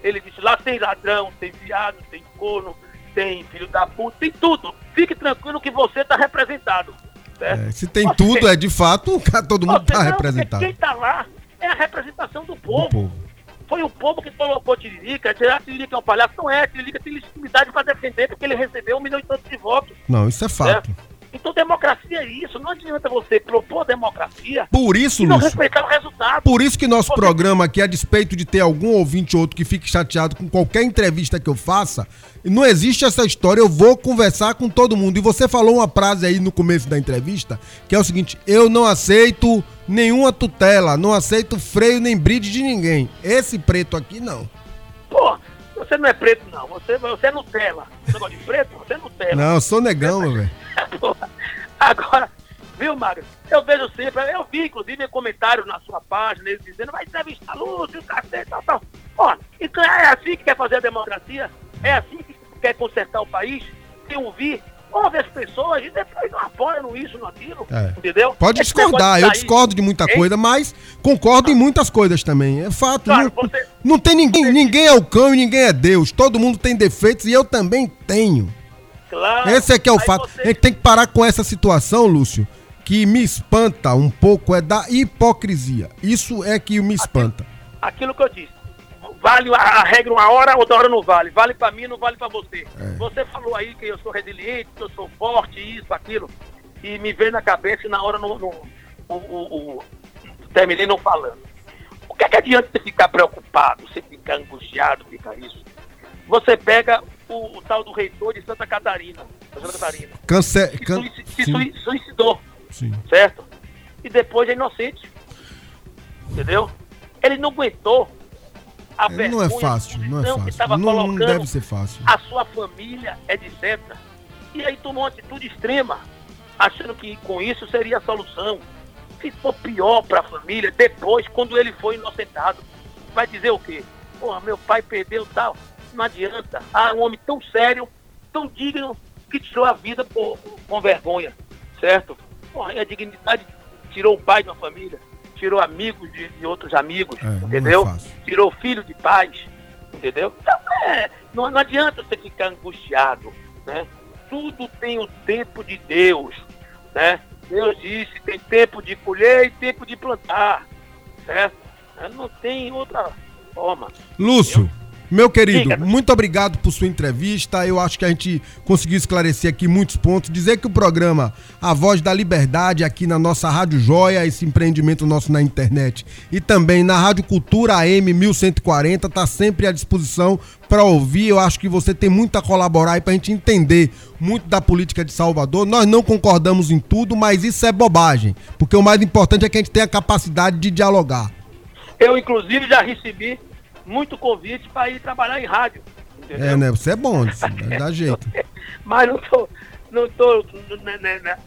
Ele disse, lá tem ladrão, tem viado, tem corno, tem filho da puta, tem tudo. Fique tranquilo que você está representado. É, se tem você, tudo, é de fato, todo mundo está representado. Quem está lá é a representação do povo. do povo. Foi o povo que colocou Tiririca. Tiririca é um palhaço. Não é. Tiririca tem legitimidade para defender porque ele recebeu um milhão e tantos de votos. Não, isso é fato. Certo? Então democracia é isso. Não adianta você propor democracia Por isso, e não Lúcio, respeitar o resultado. Por isso que nosso você... programa aqui, a despeito de ter algum ouvinte ou outro que fique chateado com qualquer entrevista que eu faça, não existe essa história, eu vou conversar com todo mundo. E você falou uma frase aí no começo da entrevista, que é o seguinte: eu não aceito nenhuma tutela, não aceito freio nem bride de ninguém. Esse preto aqui não. Pô, você não é preto, não. Você, você é Nutella. Você negócio de preto, você é Nutella. Não, eu sou negão, meu velho. Agora, viu, Magro? Eu vejo sempre, eu vi, inclusive, comentários na sua página, eles dizendo, vai entrevistar Lúcio, cacete, tal, tal. Ó, então é assim que quer fazer a democracia? É assim que quer consertar o país? Tem ouvir? Ouve as pessoas e depois não apoia no isso, no aquilo. É. Entendeu? Pode Esse discordar, eu discordo de muita hein? coisa, mas concordo ah. em muitas coisas também. É fato. Claro, não, você... não tem ninguém, você... ninguém é o cão e ninguém é Deus. Todo mundo tem defeitos e eu também tenho. Claro. Esse é que é o fato. Você... A gente tem que parar com essa situação, Lúcio, que me espanta um pouco é da hipocrisia. Isso é que me espanta. Aquilo, aquilo que eu disse vale a, regra uma hora, outra hora não vale. Vale para mim, não vale para você. É. Você falou aí que eu sou resiliente, que eu sou forte, isso, aquilo. E me veio na cabeça e na hora não, não o, o, o, terminei não falando. O que, é que adianta você ficar preocupado, você ficar angustiado, ficar isso? Você pega o, o, tal do reitor de Santa Catarina, Santa Catarina. Cance... Can... Se, se suicidou, Sim. certo? E depois é inocente. Entendeu? Ele não aguentou a é, não é fácil, não é fácil. Não, não, deve ser fácil. A sua família, etc. E aí tomou uma atitude extrema, achando que com isso seria a solução. Ficou pior para a família depois, quando ele foi inocentado. Vai dizer o quê? Porra, meu pai perdeu tal. Não adianta. Ah, um homem tão sério, tão digno, que tirou a vida por, com vergonha, certo? Porra, a dignidade tirou o pai de uma família tirou amigos de, de outros amigos, é, é entendeu? É tirou filho de pais, entendeu? Então, é, não, não adianta você ficar angustiado, né? Tudo tem o tempo de Deus, né? Deus disse, tem tempo de colher e tempo de plantar, certo? Não tem outra forma. Lúcio, entendeu? Meu querido, muito obrigado por sua entrevista. Eu acho que a gente conseguiu esclarecer aqui muitos pontos. Dizer que o programa A Voz da Liberdade, aqui na nossa Rádio Joia, esse empreendimento nosso na internet, e também na Rádio Cultura AM 1140, está sempre à disposição para ouvir. Eu acho que você tem muito a colaborar aí para a gente entender muito da política de Salvador. Nós não concordamos em tudo, mas isso é bobagem, porque o mais importante é que a gente tenha a capacidade de dialogar. Eu, inclusive, já recebi muito convite para ir trabalhar em rádio. Entendeu? É, né? Você é bom, dá jeito. Mas não tô, não tô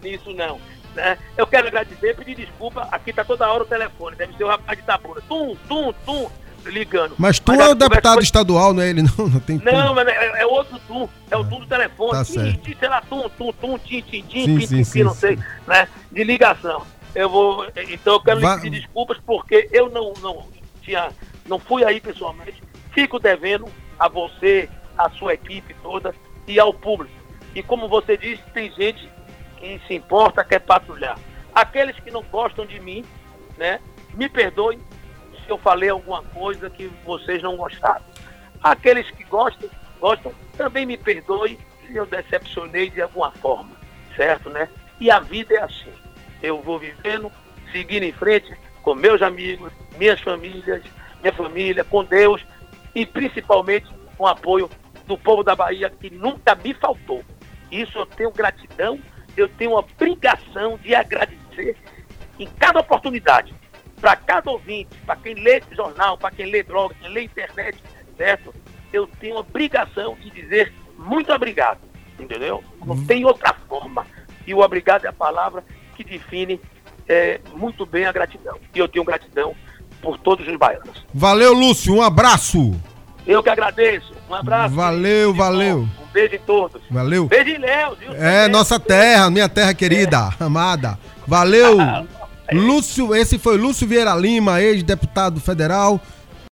nisso não. Né? Eu quero agradecer, pedir desculpa. Aqui tá toda hora o telefone. Deve ser o rapaz de Itabuna. Tum, tum, tum, ligando. Mas tu é o deputado foi... estadual, não é ele? Não, não tem Não, mas é, é, outro tum. É o tum do telefone. Tá certo. Tim, sei lá, tum, tum, tum, tim, tim, tim, tim, tim, não sei. Né? De ligação. Eu vou. Então eu quero lhe pedir desculpas porque eu não, não tinha não fui aí pessoalmente, fico devendo a você, a sua equipe toda e ao público. E como você disse, tem gente que se importa, quer patrulhar. Aqueles que não gostam de mim, né, me perdoem se eu falei alguma coisa que vocês não gostaram. Aqueles que gostam, gostam, também me perdoem se eu decepcionei de alguma forma, certo, né? E a vida é assim. Eu vou vivendo, seguindo em frente com meus amigos, minhas famílias, minha família, com Deus e principalmente com o apoio do povo da Bahia que nunca me faltou. Isso eu tenho gratidão, eu tenho a obrigação de agradecer em cada oportunidade, para cada ouvinte, para quem lê jornal, para quem lê droga, quem lê internet, certo? Eu tenho a obrigação de dizer muito obrigado, entendeu? Não uhum. tem outra forma. E o obrigado é a palavra que define é, muito bem a gratidão. E eu tenho gratidão por todos os baianos. Valeu, Lúcio, um abraço. Eu que agradeço. Um abraço. Valeu, valeu. Um Beijo em todos. Valeu. Beijo em Léo. É, nossa terra, minha terra querida, é. amada. Valeu. Lúcio, esse foi Lúcio Vieira Lima, ex-deputado federal